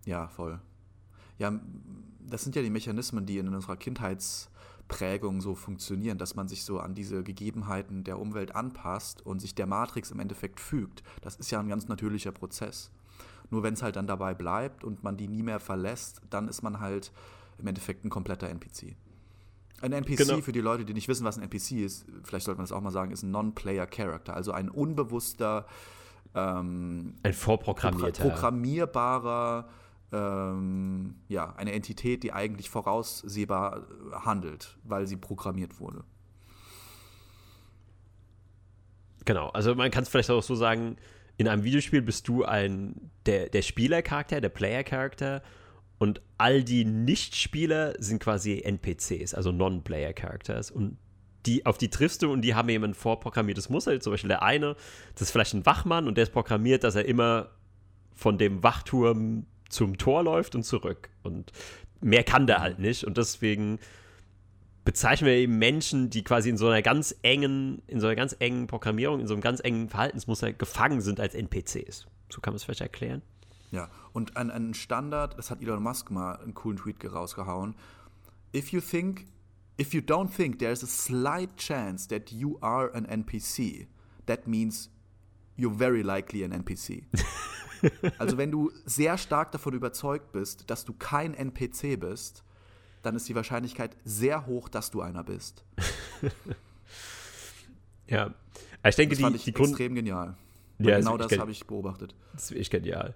Ja, voll ja, das sind ja die Mechanismen, die in unserer Kindheitsprägung so funktionieren, dass man sich so an diese Gegebenheiten der Umwelt anpasst und sich der Matrix im Endeffekt fügt. Das ist ja ein ganz natürlicher Prozess. Nur wenn es halt dann dabei bleibt und man die nie mehr verlässt, dann ist man halt im Endeffekt ein kompletter NPC. Ein NPC, genau. für die Leute, die nicht wissen, was ein NPC ist, vielleicht sollte man das auch mal sagen, ist ein Non-Player-Character, also ein unbewusster, ähm, ein vorprogrammierter, programmierbarer ähm, ja, eine Entität, die eigentlich voraussehbar handelt, weil sie programmiert wurde. Genau, also man kann es vielleicht auch so sagen, in einem Videospiel bist du ein der, der Spielercharakter, der Player-Charakter und all die Nicht-Spieler sind quasi NPCs, also Non-Player-Characters und die, auf die triffst du und die haben ein vorprogrammiertes Muster. Zum Beispiel der eine, das ist vielleicht ein Wachmann und der ist programmiert, dass er immer von dem Wachturm zum Tor läuft und zurück. Und mehr kann der halt nicht. Und deswegen bezeichnen wir eben Menschen, die quasi in so einer ganz engen, in so einer ganz engen Programmierung, in so einem ganz engen Verhaltensmuster gefangen sind als NPCs. So kann man es vielleicht erklären. Ja, und ein, ein Standard, das hat Elon Musk mal einen coolen Tweet rausgehauen. If you think, if you don't think there's a slight chance that you are an NPC, that means you're very likely an NPC. Also wenn du sehr stark davon überzeugt bist, dass du kein NPC bist, dann ist die Wahrscheinlichkeit sehr hoch, dass du einer bist. ja, ich denke, das fand die, ich die extrem genial. Ja, genau das habe ich beobachtet. Das ist wirklich genial.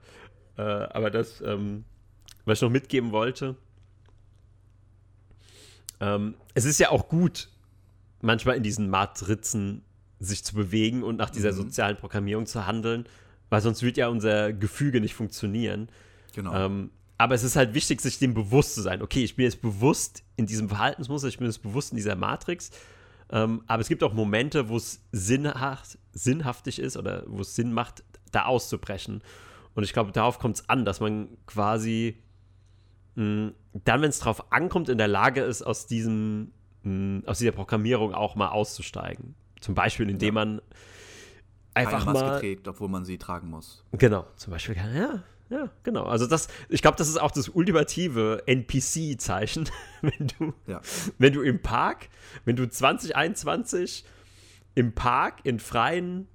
Äh, aber das, ähm, was ich noch mitgeben wollte, ähm, es ist ja auch gut, manchmal in diesen Matrizen sich zu bewegen und nach dieser mhm. sozialen Programmierung zu handeln weil sonst wird ja unser Gefüge nicht funktionieren. Genau. Ähm, aber es ist halt wichtig, sich dem bewusst zu sein. Okay, ich bin jetzt bewusst in diesem Verhaltensmuster, ich bin jetzt bewusst in dieser Matrix. Ähm, aber es gibt auch Momente, wo es sinnhaft, sinnhaftig ist oder wo es Sinn macht, da auszubrechen. Und ich glaube, darauf kommt es an, dass man quasi mh, dann, wenn es drauf ankommt, in der Lage ist, aus diesem, mh, aus dieser Programmierung auch mal auszusteigen. Zum Beispiel, indem ja. man einfach Keine Maske mal trägt, obwohl man sie tragen muss. Genau, zum Beispiel, ja, ja, genau. Also das, ich glaube, das ist auch das ultimative NPC-Zeichen, wenn du, ja. wenn du im Park, wenn du 2021 im Park in Freien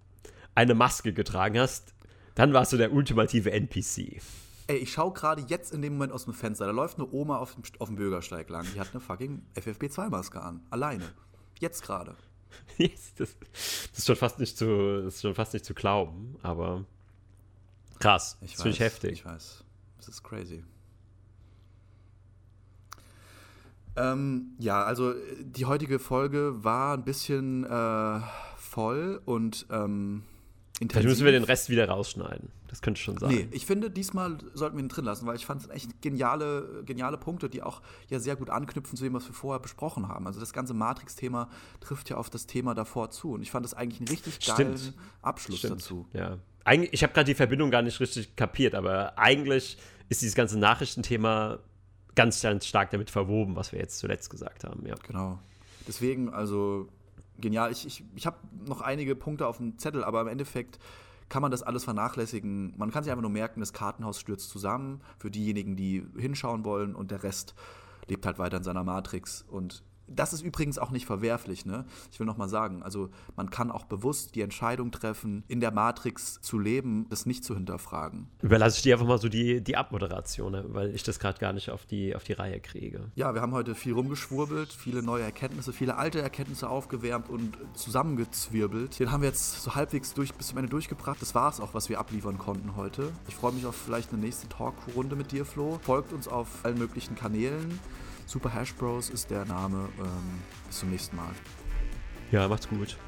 eine Maske getragen hast, dann warst du der ultimative NPC. Ey, ich schaue gerade jetzt in dem Moment aus dem Fenster. Da läuft eine Oma auf dem, auf dem Bürgersteig lang. Die hat eine fucking FFP2-Maske an. Alleine. Jetzt gerade. das, das, ist schon fast nicht zu, das ist schon fast nicht zu glauben, aber krass. Ich das finde ich heftig. Ich weiß. Das ist crazy. Ähm, ja, also die heutige Folge war ein bisschen äh, voll und ähm, intensiv. Vielleicht müssen wir den Rest wieder rausschneiden. Das könnte schon sein. Nee, ich finde, diesmal sollten wir ihn drin lassen, weil ich fand es echt geniale, geniale Punkte, die auch ja sehr gut anknüpfen zu dem, was wir vorher besprochen haben. Also das ganze Matrix-Thema trifft ja auf das Thema davor zu. Und ich fand das eigentlich einen richtig geilen Stimmt. Abschluss Stimmt. dazu. Ja. Eig ich habe gerade die Verbindung gar nicht richtig kapiert, aber eigentlich ist dieses ganze Nachrichtenthema ganz, ganz stark damit verwoben, was wir jetzt zuletzt gesagt haben. Ja. Genau. Deswegen, also genial. Ich, ich, ich habe noch einige Punkte auf dem Zettel, aber im Endeffekt kann man das alles vernachlässigen. Man kann sich einfach nur merken, das Kartenhaus stürzt zusammen für diejenigen, die hinschauen wollen und der Rest lebt halt weiter in seiner Matrix. Und das ist übrigens auch nicht verwerflich, ne? Ich will nochmal sagen, also man kann auch bewusst die Entscheidung treffen, in der Matrix zu leben, das nicht zu hinterfragen. Überlasse ich dir einfach mal so die, die Abmoderation, ne? weil ich das gerade gar nicht auf die, auf die Reihe kriege. Ja, wir haben heute viel rumgeschwurbelt, viele neue Erkenntnisse, viele alte Erkenntnisse aufgewärmt und zusammengezwirbelt. Den haben wir jetzt so halbwegs durch, bis zum Ende durchgebracht. Das war es auch, was wir abliefern konnten heute. Ich freue mich auf vielleicht eine nächste Talkrunde mit dir, Flo. Folgt uns auf allen möglichen Kanälen. Super Hash Bros ist der Name. Ähm, bis zum nächsten Mal. Ja, macht's gut.